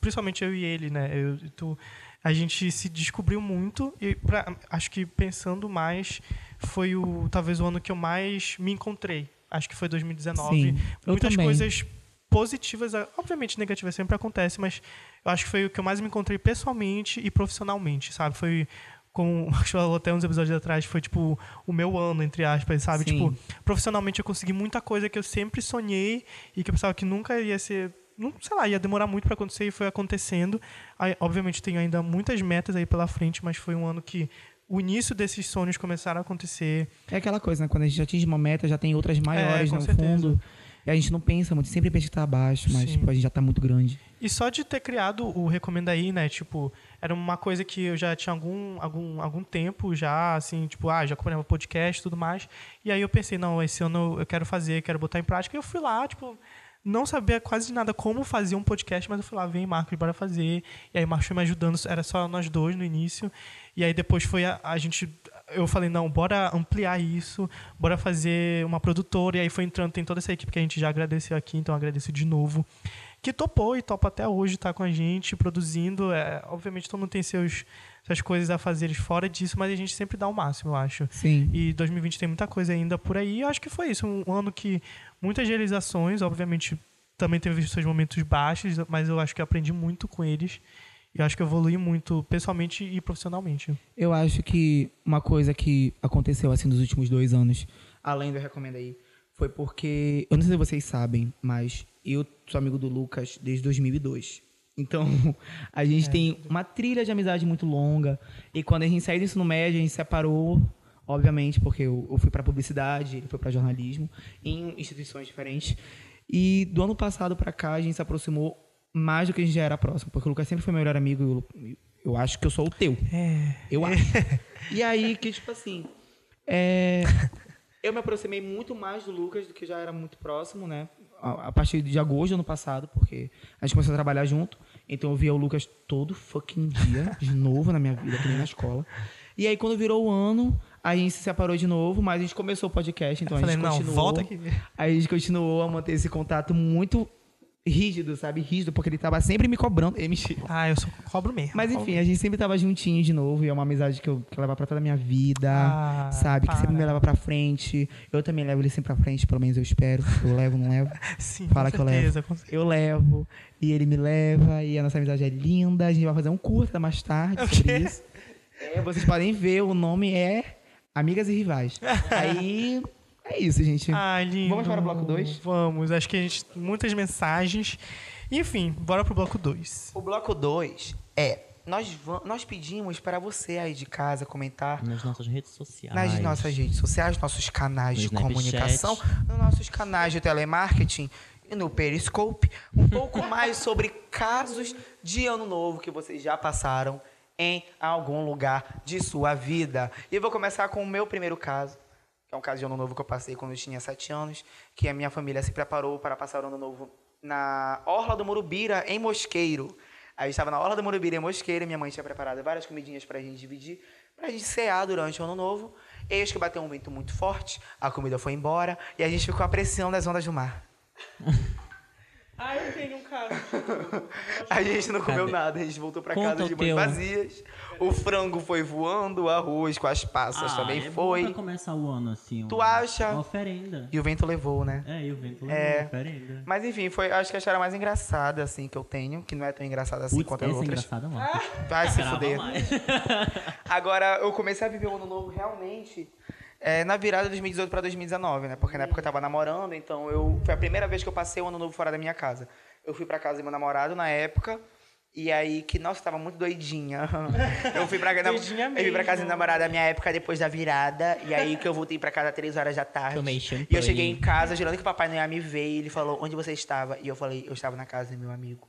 principalmente eu e ele, né? Eu, e tu, a gente se descobriu muito e pra, acho que pensando mais foi o talvez o ano que eu mais me encontrei. Acho que foi 2019. Sim, Muitas coisas positivas, obviamente negativas sempre acontece, mas eu acho que foi o que eu mais me encontrei pessoalmente e profissionalmente, sabe? Foi como o Marcos falou até uns episódios atrás, foi tipo o meu ano, entre aspas, sabe? Sim. Tipo, profissionalmente eu consegui muita coisa que eu sempre sonhei e que eu pensava que nunca ia ser. Não, sei lá, ia demorar muito para acontecer e foi acontecendo. Aí, obviamente, tenho ainda muitas metas aí pela frente, mas foi um ano que o início desses sonhos começaram a acontecer. É aquela coisa, né? Quando a gente atinge uma meta, já tem outras maiores com no certeza. fundo. E a gente não pensa muito, sempre pensa que tá abaixo, mas tipo, a gente já tá muito grande. E só de ter criado o Recomenda Aí, né? Tipo, era uma coisa que eu já tinha algum, algum, algum tempo já, assim, tipo, ah, já acompanhava podcast e tudo mais. E aí eu pensei, não, esse ano eu quero fazer, quero botar em prática. E eu fui lá, tipo, não sabia quase nada como fazer um podcast, mas eu fui lá, vem, Marcos, bora fazer. E aí Marcos foi me ajudando, era só nós dois no início. E aí depois foi a, a gente. Eu falei, não, bora ampliar isso, bora fazer uma produtora. E aí foi entrando, tem toda essa equipe que a gente já agradeceu aqui, então agradeço de novo. Que topou e topa até hoje, tá com a gente, produzindo. É, obviamente todo mundo tem seus, suas coisas a fazer fora disso, mas a gente sempre dá o máximo, eu acho. Sim. E 2020 tem muita coisa ainda por aí. Eu acho que foi isso. Um ano que muitas realizações, obviamente também teve seus momentos baixos, mas eu acho que eu aprendi muito com eles. E acho que eu evolui muito pessoalmente e profissionalmente. Eu acho que uma coisa que aconteceu assim nos últimos dois anos, além do Recomenda aí, foi porque, eu não sei se vocês sabem, mas eu sou amigo do Lucas desde 2002. Então, a gente tem uma trilha de amizade muito longa. E quando a gente saiu do ensino médio, a gente separou, obviamente, porque eu, eu fui para publicidade, ele foi para jornalismo, em instituições diferentes. E do ano passado para cá, a gente se aproximou mais do que a gente já era próximo, porque o Lucas sempre foi meu melhor amigo e eu, eu acho que eu sou o teu. É. Eu acho. E aí, que tipo assim. é, eu me aproximei muito mais do Lucas do que já era muito próximo, né? A, partir de agosto do ano passado, porque a gente começou a trabalhar junto. Então eu via o Lucas todo fucking dia, de novo na minha vida, que nem na escola. E aí, quando virou o ano, a gente se separou de novo, mas a gente começou o podcast, então Eu a gente falei, não, continuou. volta aqui. A gente continuou a manter esse contato muito rígido, sabe? Rígido, porque ele tava sempre me cobrando. Ele me Ah, eu só cobro mesmo. mas enfim, a gente sempre tava juntinho de novo, e é uma amizade que eu quero levar pra toda a minha vida, Ah, sabe? Que sempre para. me leva pra frente. Eu também levo ele sempre pra frente, pelo menos eu espero. Eu levo, não levo. Sim, Fala com que eu certeza, levo. com certeza. Eu levo, e ele me leva, e a nossa amizade é linda. A gente vai fazer um curta mais tarde O sobre isso. É, vocês podem ver, o nome é Amigas e Rivais. Aí, é isso, gente. Ah, lindo. Vamos para o bloco dois? Vamos. Acho que a gente muitas mensagens. Enfim, bora pro bloco 2. O bloco 2 é. Nós, nós pedimos para você aí de casa comentar Nas nossas redes sociais. nas nossas redes sociais, nossos canais No de Snapchat. comunicação, nos nossos canais de telemarketing e no Periscope, um pouco mais sobre casos de ano novo que vocês já passaram em algum lugar de sua vida. E eu vou começar com o meu primeiro caso, que é um caso de ano novo que eu passei quando eu tinha sete anos, que a minha família se preparou para passar o ano novo na Orla do Morubira, em Mosqueiro. Aí eu estava na Orla do Morubira, em Mosqueiro, e minha mãe tinha preparado várias comidinhas para a gente dividir, para a gente cear durante o ano novo. Eis que bateu um vento muito forte, a comida foi embora, e a gente ficou apreciando as ondas do mar. Ah, eu tenho um caso. A gente não comeu Cadê? nada, a gente voltou para casa de mãos vazias. O frango foi voando, o arroz com as passas Ah, também é bom foi. Pra começar o ano assim. Tu uma- acha? Uma oferenda. E o vento levou, né? É, e o vento levou É. uma oferenda. Mas enfim, foi acho que a história mais engraçada assim que eu tenho, que não é tão engraçada assim Putz, quanto as é outras. engraçada, mano. Vai se fuder. mais. Agora, eu comecei a viver o ano novo realmente é, na virada de 2018 para 2019, né? Porque na época eu tava namorando, então eu foi a primeira vez que eu passei o ano novo fora da minha casa. Eu fui para casa do meu namorado na época E aí, que, nossa, tava muito doidinha. Eu fui pra, não, Doidinha eu fui pra casa mesmo. da namorada da minha época depois da virada. E aí que eu voltei pra casa às três horas da tarde. Tomei E eu cheguei em casa, jurando que o papai não ia me ver. E ele falou, onde você estava? E eu falei, eu estava na casa do meu amigo.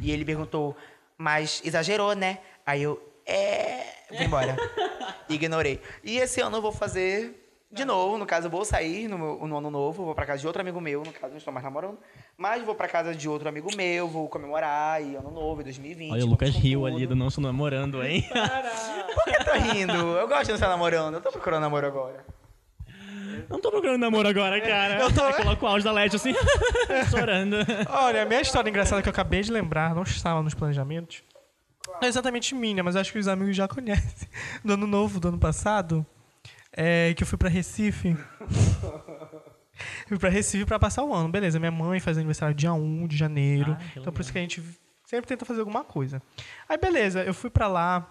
E ele perguntou, mas exagerou, né? Aí eu, é... Vim embora. Ignorei. E esse ano eu vou fazer de novo. No caso, eu vou sair no, meu- no ano novo. Vou pra casa de outro amigo meu. No caso, não estou mais namorando. Mas vou pra casa de outro amigo meu. Vou comemorar e ano novo, em 2020. Olha, o Lucas riu ali do não estou namorando, hein? Por que tá rindo? Eu gosto de não estar namorando. Eu tô procurando namoro agora. Não tô procurando namoro agora, cara. Eu tô- Eu coloco o áudio da LED assim, chorando. Olha, a minha história engraçada que eu acabei de lembrar, não estava nos planejamentos. Não é exatamente minha, mas acho que os amigos já conhecem. Do ano novo, do ano passado, é, que eu fui pra Recife. fui pra Recife pra passar o ano. Beleza, minha mãe faz aniversário dia 1 de janeiro. Ah, então por isso que a gente sempre tenta fazer alguma coisa. Aí beleza, eu fui pra lá.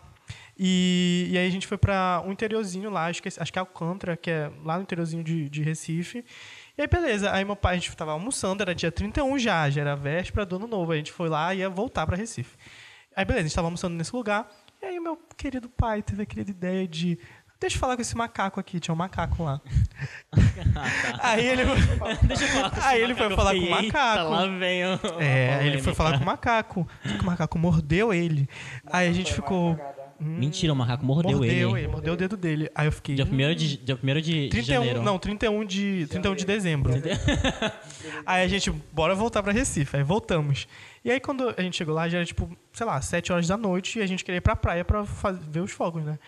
E, e aí a gente foi pra um interiorzinho lá, acho que, acho que é Alcântara, que é lá no interiorzinho de, de Recife. E aí, beleza. Aí meu pai, a gente tava almoçando, era dia 31 já, já era véspera do ano novo. A gente foi lá e ia voltar pra Recife. Aí, beleza, a gente tava almoçando nesse lugar. E aí meu querido pai teve a querida ideia de... Deixa eu falar com esse macaco aqui, tinha um macaco lá. aí ele... Deixa eu falar com Aí ele foi falar com o fiquei, "Eita, macaco. lá vem o- É, ele foi polêmica." falar com o macaco. Só que o macaco mordeu ele. Aí a gente ficou... Mentira, o macaco mordeu, Mordeu ele. ele, mordeu o dedo dele. Aí eu fiquei. Dia hum, 1 de, dia 1 de 31, janeiro. não, 31 de, 31 de dezembro. aí a gente, bora voltar pra Recife. Aí voltamos. E aí quando a gente chegou lá, já era tipo, sei lá, 7 horas da noite e a gente queria ir pra praia pra faz- ver os fogos, né?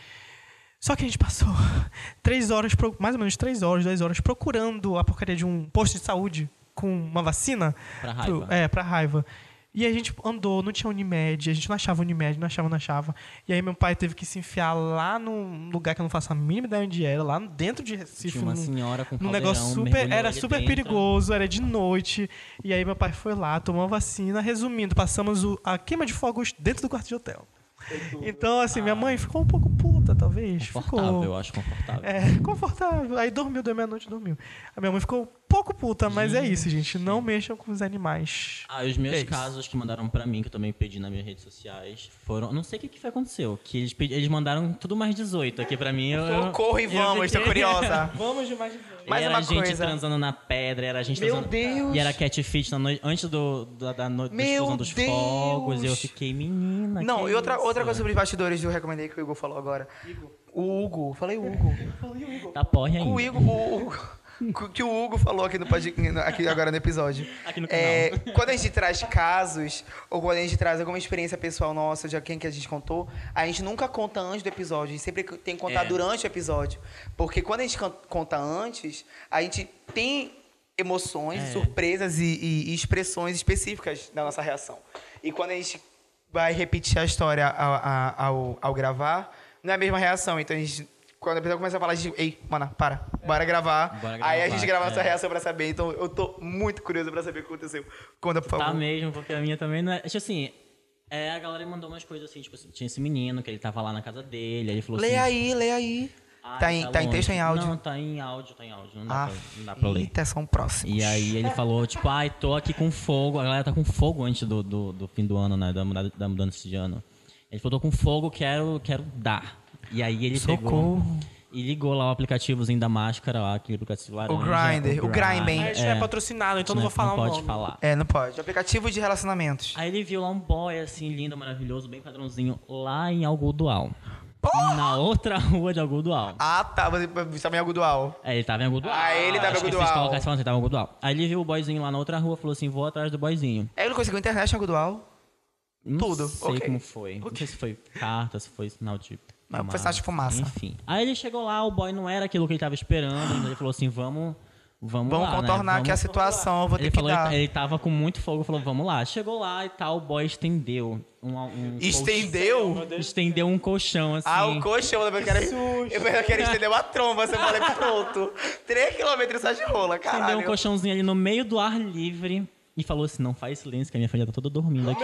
Só que a gente passou três horas, mais ou menos três horas, 10 horas, procurando a porcaria de um posto de saúde com uma vacina. Pra raiva. Pro- é, pra raiva. E a gente andou, não tinha Unimed, a gente não achava Unimed, não achava, não achava. E aí meu pai teve que se enfiar lá num lugar que eu não faço a mínima ideia onde era, lá dentro de Recife. Tinha uma num- senhora com caldeirão, negócio super. Era super dentro. perigoso, era de noite. E aí meu pai foi lá, tomou a vacina. Resumindo, passamos o- a queima de fogos dentro do quarto de hotel. Então, assim, minha mãe ficou um pouco puta, talvez. Confortável, ficou. eu acho confortável. É, confortável. Aí dormiu, deu meia-noite dormiu. A minha mãe ficou um pouco puta, mas é isso, gente. Não mexam com os animais. Ah, os meus É casos que mandaram pra mim, que eu também pedi nas minhas redes sociais, foram. Não sei o que, que foi aconteceu. Que eles, pedi- eles mandaram tudo mais 18 aqui pra mim. Eu, eu- Socorro e eu vamos, tô fiquei- curiosa. Vamos de mais de Mais era uma gente coisa. transando na pedra, era gente Meu transando. Deus. E era catfish na noite, antes do, da, da noite da explosão dos Deus. fogos. E eu fiquei, menina. Não, e outra, isso? outra coisa sobre bastidores do Recomendei que o Igor falou agora. O Hugo, falei Hugo. Tá porre ainda. O Igor, o, o- que o Hugo falou aqui, no, aqui agora no episódio. Aqui no É, canal. quando a gente traz casos, ou quando a gente traz alguma experiência pessoal nossa, de quem que a gente contou, a gente nunca conta antes do episódio. A gente sempre tem que contar É. durante o episódio. Porque quando a gente conta antes, a gente tem emoções, É. surpresas e, e- e expressões específicas da nossa reação. E quando a gente vai repetir a história ao, ao, ao gravar, não é a mesma reação. Então a gente. Quando a pessoa começa a falar, a gente. Ei, mana, para. Bora gravar. Bora Aí a gravar, gente grava é. reação pra saber. Então eu tô muito curioso pra saber o que aconteceu. Conta, por favor. Tá mesmo, porque a minha também não é. Tipo assim, é, a galera mandou umas coisas assim, tipo assim, tinha esse menino que ele tava lá na casa dele, aí ele falou Lê assim. aí, lê aí. "Ai, tá em, tá em longe." texto ou em áudio? Não, tá em áudio, tá em áudio. Não dá, Ah, pra, não dá pra ler. Eita, são próximos. E aí ele falou, tipo, ai, tô aqui com fogo. A galera tá com fogo antes do, do, do fim do ano, né? Da, da mudança de ano. Ele falou, tô com fogo, quero, quero dar. E aí ele pegou Socorro. e ligou lá o aplicativozinho da máscara, lá, aquele aplicativo laranja. Grindr, o Grindr. A gente não é patrocinado, então não Não- vou falar não o pode nome. falar. É, não pode. Aplicativo de relacionamentos. Aí ele viu lá um boy, assim, lindo, maravilhoso, bem padrãozinho, lá em Algodual. Na outra rua de Algodual. Ah, tá. Você você tava em Algodual. É, ele tava em Algodual. Ah, ele tava em Acho que Algodual. falando, ele tava em Algodual. Aí ele viu o boyzinho lá na outra rua, falou assim, vou atrás do boyzinho. Aí ele conseguiu internet em Algodual. Não Tudo, sei ok. como foi. Não sei se foi carta, se foi sinal de Foi fumaça. sinal de fumaça. Enfim. Aí ele chegou lá, o boy não era aquilo que ele tava esperando. então ele falou assim, vamos... Vamos, Vamos lá, né? contornar aqui a Vamos- situação. Eu vou ter Ele que falou, dar. ele, ele tava com muito fogo, falou, vamos lá. Chegou lá e tal, o boy estendeu um, um Estendeu? colchão- estendeu um colchão, assim. Ah, o colchão. Eu quero, eu pensei que era estender uma tromba. Você falei, pronto. 3 km só de rola, Estendeu um caralho. colchãozinho ali no meio do ar livre e falou assim, não faz silêncio que a minha filha tá toda dormindo aqui.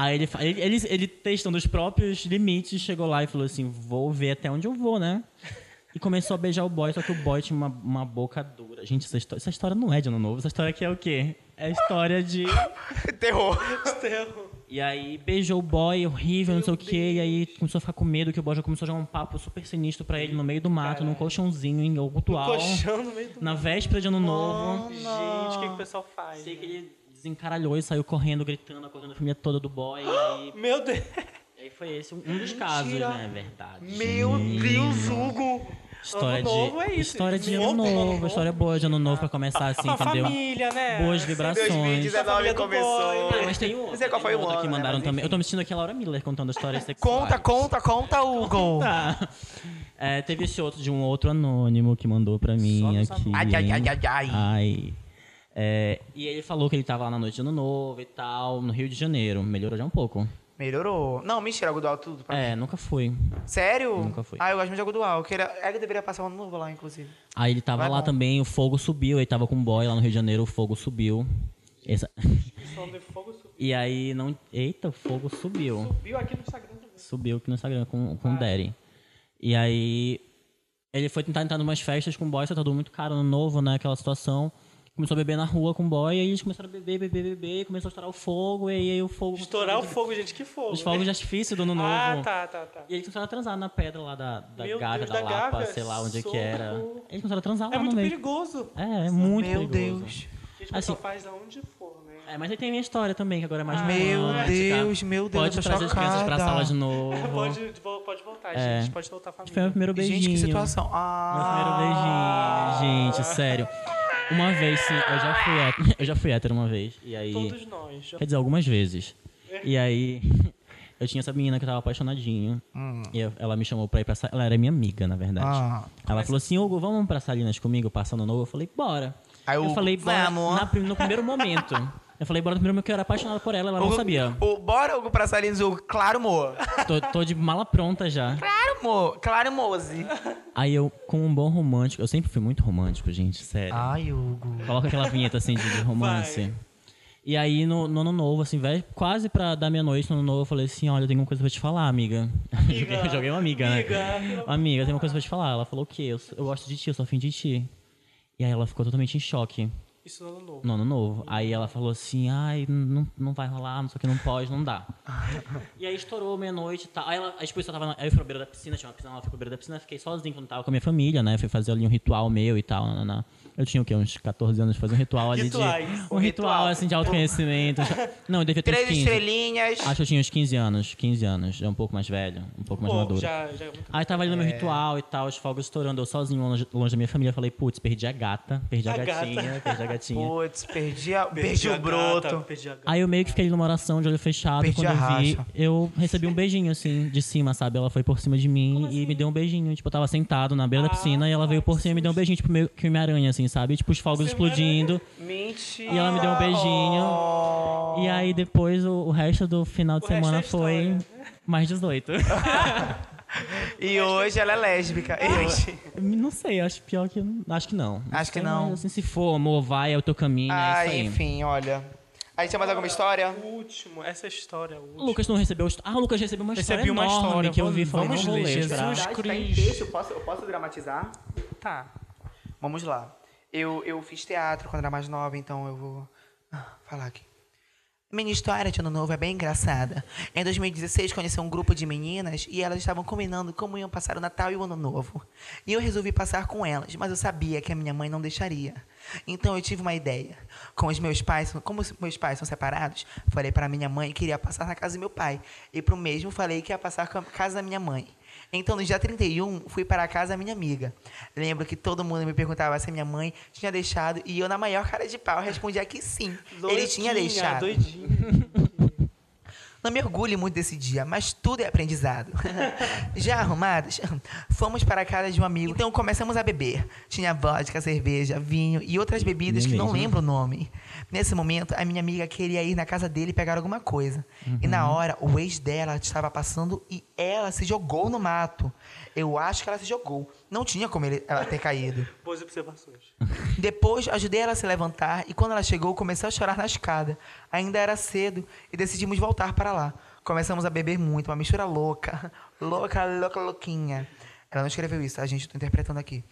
Aí ele, ele, ele, ele testando os próprios limites, chegou lá e falou assim, vou ver até onde eu vou, né? E começou a beijar o boy, só que o boy tinha uma, uma boca dura. Gente, essa história, essa história não é de ano novo, essa história aqui é o quê? É história de. Terror. Terror. E aí beijou o boy, horrível, não sei o quê. E aí começou a ficar com medo que o boy já começou a jogar um papo super sinistro pra ele no meio do mato, num colchãozinho em Algotual. colchão no meio do Na véspera de ano novo. Gente, o que, que o pessoal faz? Sei que ele desencaralhou e saiu correndo, gritando, acordando a família toda do boy. E Meu Deus. e aí foi esse um, um dos casos, né? Verdade. Meu Deus, Hugo. História Ano novo de, é isso. história de ano Novo, ano novo, história boa de ano novo pra começar assim, Uma entendeu? família, né? Boas vibrações. 2019 família do começou. Ah, mas tem outro. Não sei qual foi tem o outro ano, que né, mandaram mas também. enfim. Eu tô me sentindo aqui a Laura Miller contando histórias sexuais. Conta, conta, conta, Hugo. Tá. É, teve esse outro de um outro anônimo que mandou pra mim aqui. Ai, ai, ai, ai, ai. Ai. É, e ele falou que ele tava lá na noite de ano novo e tal, no Rio de Janeiro. Melhorou já um pouco. Melhorou. Não, mentira, Agudual tudo. Pra... É, nunca fui. Sério? Nunca fui. Ah, eu gosto muito de Agudual. Que era... é que deveria passar um ano novo lá, inclusive. Aí ele tava Vai lá bom. também, o fogo subiu, ele tava com um boy lá no Rio de Janeiro, o fogo subiu. Essa- fogo subiu. E aí não. Eita, o fogo subiu. Subiu aqui no Instagram também. Subiu aqui no Instagram com, com o Daddy. E aí. Ele foi tentar entrar em umas festas com o boy, só tá tudo muito caro, ano novo, né? Aquela situação. Começou a beber na rua com o boy, e aí eles começaram a beber, beber, beber, começou a estourar o fogo, e aí o fogo. Estourar o fogo, gente, que fogo. Os fogos de artifício do ano novo. Ah, tá, tá, tá. E eles começaram a transar na pedra lá da, da Meu Gávea, Deus, da da Lapa, Gávea, sei lá onde é que era. Eles começaram a transar lá É muito perigoso. É, é muito Meu perigoso. Deus. Gente, o Assim, pessoal faz aonde for, né? É, mas aí tem a minha história também, que agora é mais Meu romântica. Deus, meu Deus, Pode trazer as crianças pra chocada. sala de novo. Pode, pode voltar, É. gente. Pode voltar a família. Foi meu primeiro beijinho. Gente, que situação. Meu Ah. primeiro beijinho, gente, sério. Uma vez, sim, eu já fui hétero, eu já fui hétero uma vez. E aí. Todos nós. Já- Quer dizer, algumas vezes. E aí. Eu tinha essa menina que eu tava apaixonadinho. E eu- ela me chamou pra ir pra Ela era minha amiga, na verdade. Ah. Ela falou assim: Hugo, vamos pra Salinas comigo, passando novo? Eu falei, bora. Aí eu Hugo, falei, bora. "Vamos." na no primeiro momento. Eu falei, bora no primeiro que eu era apaixonado por ela, ela não Hugo- sabia. O, bora, Hugo, pra Salinas, Hugo. Claro, amor. Tô, tô de mala pronta já. Claro, amor. Claro, Mose. Aí eu, com um bom romântico, eu sempre fui muito romântico, gente, sério. Ai, Hugo. Coloca aquela vinheta assim de, de romance. E aí, no, no ano novo, assim, velho, quase pra dar meia-noite no ano novo, eu falei assim: olha, eu tenho uma coisa pra te falar, amiga. joguei, eu joguei uma amiga, né? Amiga, eu tenho uma coisa pra te falar. Ela falou o quê? Eu, eu gosto de ti, eu sou afim de ti. E aí ela ficou totalmente em choque Isso no ano novo. no ano novo. Aí ela falou assim: ai, não, não vai rolar, não sei o que, não pode, não dá. e aí estourou meia-noite e tal. Aí ela, a esposa tava. Na, aí eu fui pra beira da piscina, tinha uma piscina, ela foi pra beira da piscina, fiquei sozinho quando tava com a minha família, né? Fui fazer ali um ritual meu e tal. naná. Eu tinha o quê? Uns 14 anos, fazer um ritual ali Rituais. de. Um ritual, ritual. assim de autoconhecimento. Não, eu devia ter uns Três 15. estrelinhas. Acho que eu tinha uns 15 anos, 15 anos. Já um pouco mais velho, um pouco mais Pô, maduro. já, já é Aí tava ali no meu ritual e tal, os fogos estourando, eu sozinho longe, longe da minha família. Falei, putz, perdi a gata, perdi a, A gata. gatinha, perdi a gatinha. Putz, perdi, a, perdi, Perdi a o broto. gata, perdi a gata. Aí eu meio que fiquei ali numa oração de olho fechado. Perdi quando a eu vi, racha. eu recebi um beijinho, assim, de cima, sabe? Ela foi por cima de mim e me deu um beijinho. Tipo, eu tava sentado na beira da piscina e ela veio por cima e me deu um beijinho, tipo, meio que uma aranha, assim, sabe? Tipo, os fogos explodindo. Mentira. E ela me deu um beijinho. Oh. E aí depois o, o resto do final de O semana é foi mais 18. E hoje ela é lésbica. Hoje. não sei, acho pior que. Acho que não. Acho que sei, não. mas, Assim, se for, amor, vai, é o teu caminho. é Ah, isso aí. enfim, olha. Aí tinha mais alguma história? O último, essa história, o último. Lucas não recebeu. Ah, o Lucas recebeu uma história Recebi uma enorme história, que eu vi. Falei, vamos não ler, Jesus. Cruz. Tá eu posso, eu posso dramatizar? Tá. Vamos lá. Eu, eu fiz teatro quando era mais nova, então eu vou ah, falar aqui. Minha história de ano novo é bem engraçada. Em 2016, conheci um grupo de meninas e elas estavam combinando como iam passar o Natal e o Ano Novo. E eu resolvi passar com elas, mas eu sabia que a minha mãe não deixaria. Então eu tive uma ideia. Com os meus pais, como os meus pais são separados, falei para minha mãe que iria passar na casa do meu pai. E pro mesmo falei que ia passar com a casa da minha mãe. Então, no dia 31, fui para a casa da minha amiga. Lembro que todo mundo me perguntava se a minha mãe tinha deixado e eu, na maior cara de pau, respondia que sim. Ele tinha Doidinha, deixado. Doidinha. Não me orgulho muito desse dia, mas tudo é aprendizado. Já arrumados, fomos para a casa de um amigo. Então começamos a beber. Tinha vodka, cerveja, vinho e outras bebidas que não lembro o nome. Nesse momento, a minha amiga queria ir na casa dele pegar alguma coisa. E na hora, o ex dela estava passando e ela se jogou no mato. Eu acho que ela se jogou. Não tinha como ele, ela ter caído. Boas observações. Depois, ajudei ela a se levantar e quando ela chegou, comecei a chorar na escada. Ainda era cedo e decidimos voltar para lá. Começamos a beber muito, uma mistura louca. Louca, louca, louquinha. Ela não escreveu isso, a gente está interpretando aqui.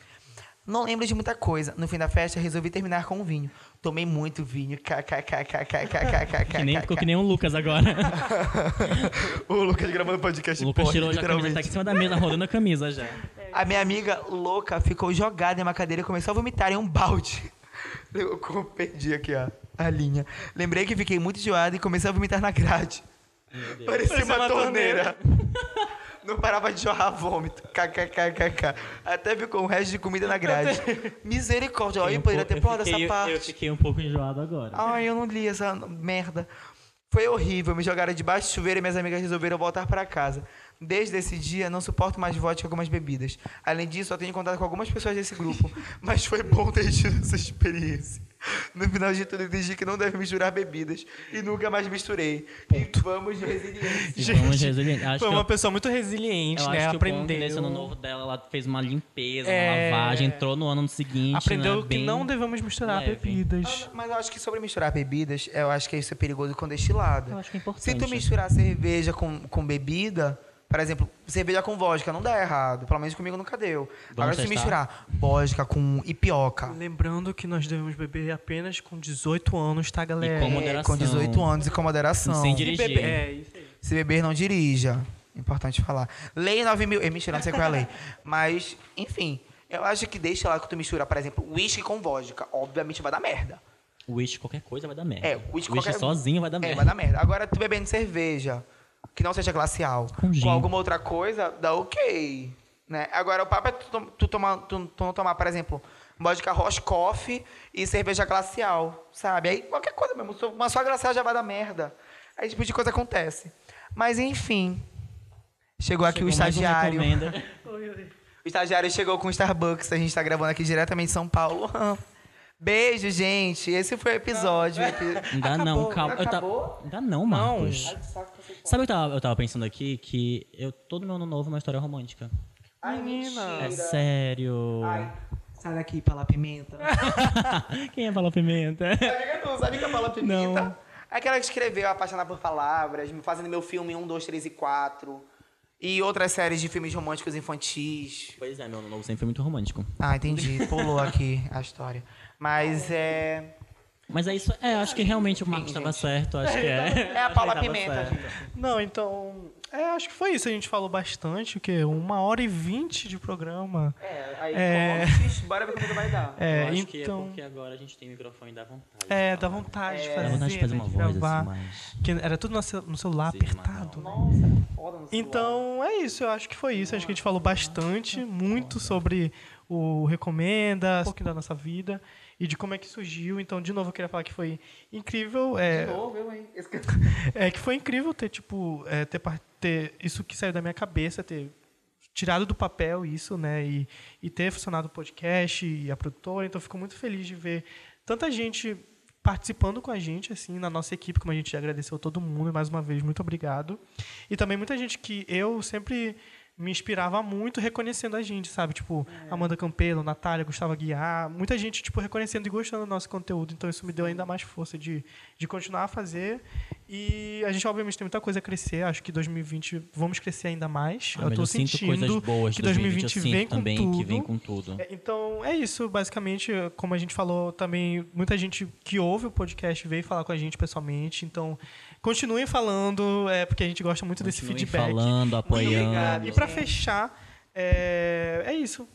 Não lembro de muita coisa. No fim da festa, resolvi terminar com um vinho. Tomei muito vinho. Que nem ficou que nem o Lucas agora. o Lucas gravando podcast. O Lucas tirou já a camisa, tá aqui em cima da mesa, rodando a camisa já. A minha amiga louca ficou jogada em uma cadeira e começou a vomitar em um balde. Eu como perdi aqui, ó, a linha. Lembrei que fiquei muito enjoada e comecei a vomitar na grade. Parecia Parecia uma, uma torneira. Não parava de jorrar vômito. KKKKK. Até ficou um resto de comida na grade. Misericórdia. Olha, um poderia ter dessa fiquei- parte. Eu fiquei um pouco enjoado agora. Ai, eu não li essa merda. Foi horrível, me jogaram debaixo do chuveiro e minhas amigas resolveram voltar para casa. Desde esse dia, não suporto mais vodka e algumas bebidas. Além disso, só tenho contato com algumas pessoas desse grupo. Mas foi bom ter tido essa experiência. No final de tudo, entendi que não deve misturar bebidas. E nunca mais misturei. E vamos de resiliência. E vamos resiliente. Acho Foi que uma eu- pessoa muito resiliente, eu né? acho que o é Aprendeu. nesse ano novo dela, ela fez uma limpeza, É. uma lavagem, entrou no ano seguinte. Aprendeu né, que bem não devemos misturar leve. bebidas. Mas eu acho que sobre misturar bebidas, eu acho que isso é perigoso com destilado. Eu acho que é importante. Se tu misturar cerveja com, com bebida, por exemplo, cerveja com vodka, não dá errado. Pelo menos comigo nunca deu. Agora, se testar? misturar vodka com ipioca, Lembrando que nós devemos beber apenas com 18 anos, tá, galera? com moderação. com 18 anos e com moderação. Sem E dirigir. beber- É, isso aí. Se beber, não dirija. Importante falar. Lei 9 mil. Eh, mentira, não sei qual é a lei. Mas, enfim. Eu acho que deixa lá que tu mistura, por exemplo, uísque com vodka. Obviamente vai dar merda. Whisky, qualquer coisa vai dar merda. É, uísque qualquer... sozinho vai dar É, merda. vai dar merda. Agora, tu bebendo cerveja, que não seja glacial, Com alguma outra coisa, dá ok. Né? Agora, o papo é tu, tu, tomar, tu, tu não tomar, por exemplo, vodka Roscoff e cerveja glacial, sabe? Aí, qualquer coisa mesmo. Uma só glacial já vai dar merda. Aí, esse tipo de coisa acontece. Mas, enfim. Chegou aqui o Chegou um estagiário. O estagiário chegou com o Starbucks. A gente tá gravando aqui diretamente de São Paulo. Beijo, gente. Esse foi o episódio. Ainda não, calma. Acabou? Ainda não, Marcos. Sabe o que eu tava, eu tava pensando aqui? Que eu, todo meu ano novo é uma história romântica. Ai, Menina. É sério. Sai daqui, Pala Pimenta. Quem é Fala Pimenta? Amiga, tu sabe que a Paula Pimenta? Não. Aquela que escreveu Apaixonada por Palavras, fazendo meu filme 1, 2, 3 e 4. E outras séries de filmes românticos infantis. Pois é, meu ano novo sempre foi muito romântico. Ah, entendi. Pulou aqui a história. Mas é. Mas é isso. É, acho que realmente o Marcos estava certo. Acho que é. É a Paula Pimenta. Não, então. É, acho que foi isso. A gente falou bastante, o quê? Uma hora e vinte de programa. É, aí É. conte, bora ver como vai dar. É, Eu acho que é então. porque agora a gente tem microfone e dá vontade. É, de dá vontade de É. fazer. Dá vontade de fazer né, uma de voz gravar. assim, mas. Que era tudo no, cel- no celular Sim, apertado. Nossa, é foda no celular. Então é isso, eu acho que foi isso. Acho que a gente falou bastante, muito sobre o Recomenda, um pouquinho da nossa vida e de como é que surgiu. Então, de novo, eu queria falar que foi incrível. É, De novo, eu, hein? É que foi incrível ter, tipo, é, ter, ter isso que saiu da minha cabeça, ter tirado do papel isso, né? E, e ter funcionado o podcast e a produtora. Então, fico muito feliz de ver tanta gente participando com a gente, assim, na nossa equipe, como a gente já agradeceu todo mundo. Mais uma vez, muito obrigado. E também muita gente que eu sempre me inspirava muito reconhecendo a gente, sabe? Tipo, Amanda Campelo, Natália, Gustavo Guiar, muita gente, tipo, reconhecendo e gostando do nosso conteúdo. Então, isso me deu ainda mais força de, de continuar a fazer. E a gente, obviamente, tem muita coisa a crescer. Acho que 2020 vamos crescer ainda mais. Ah, eu tô eu sinto sentindo coisas boas que de 2020, 2020 eu sinto vem com também tudo. que vem com tudo. É, Então, é isso, basicamente, como a gente falou também, muita gente que ouve o podcast veio falar com a gente pessoalmente, então continuem falando, é, porque a gente gosta muito desse feedback. falando, apoiando. obrigado. E pra fechar, é, é isso.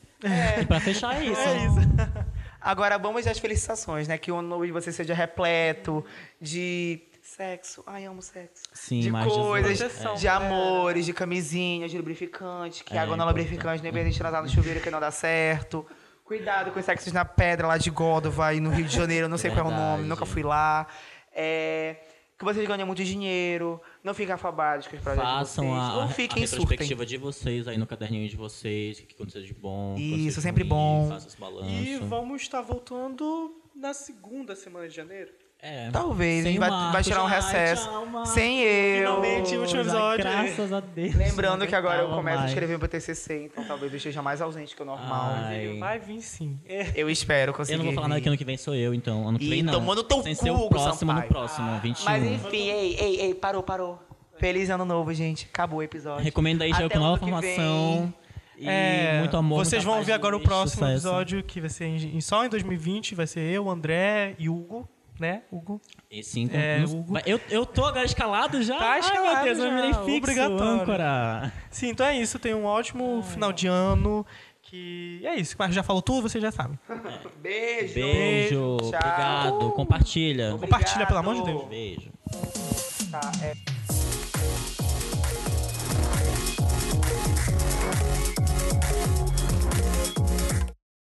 E pra fechar é isso. É isso. Agora vamos às felicitações, né? Que o ano novo de você seja repleto de sexo. Ai, amo sexo. Sim, de coisas, Proteção, de amores, de camisinhas, de lubrificante, que É, água não é lubrificante, nem gente transar no chuveiro que não dá certo. Cuidado com os sexos na pedra lá de Gódova, aí no Rio de Janeiro, não sei qual é o nome, nunca fui lá. É, que vocês ganham muito dinheiro, não fiquem afabados com os projetos Façam de vocês. a, não a fiquem surtem. retrospectiva de vocês aí no caderninho de vocês, o que aconteceu de bom. o que Isso, sempre ruim, bom. Faça esse balanço. E vamos estar voltando na segunda semana de janeiro. É, Talvez, a gente vai, vai tirar um Ai, recesso. tchau, Marcos. sem eu. Finalmente, último episódio. Graças a Deus. Lembrando que agora eu Não começo a mais. escrever meu TCC, então talvez eu esteja mais ausente que o normal. Ai. Vai vir sim. É. Eu espero conseguir. Eu não vou falar nada que ano que vem sou eu, então. Ano que vem não. tomou no teu Sem cu, ser o próximo, no próximo, 21. Mas enfim, ei, ei, ei, parou, parou. Feliz ano novo, gente. Acabou o episódio. Recomenda aí, já Até com o nova formação. E É, muito amor, Vocês vão ouvir e agora o próximo sucesso. episódio, que vai ser em, em- só em 2020. Vai ser eu, André e Hugo, né, Hugo? E. É, Hugo. Eu, eu tô agora escalado já? Tá escalado Ai, meu Deus, já. virei fixo, né? âncora. Sim, então é isso. Tenho um ótimo Ai. final de ano. Que é isso. Mas já falou tudo, você já sabe. Beijo. Beijo. Tchau. Obrigado. Compartilha. Obrigado. Compartilha, pelo amor de Deus. Beijo. Tá, é...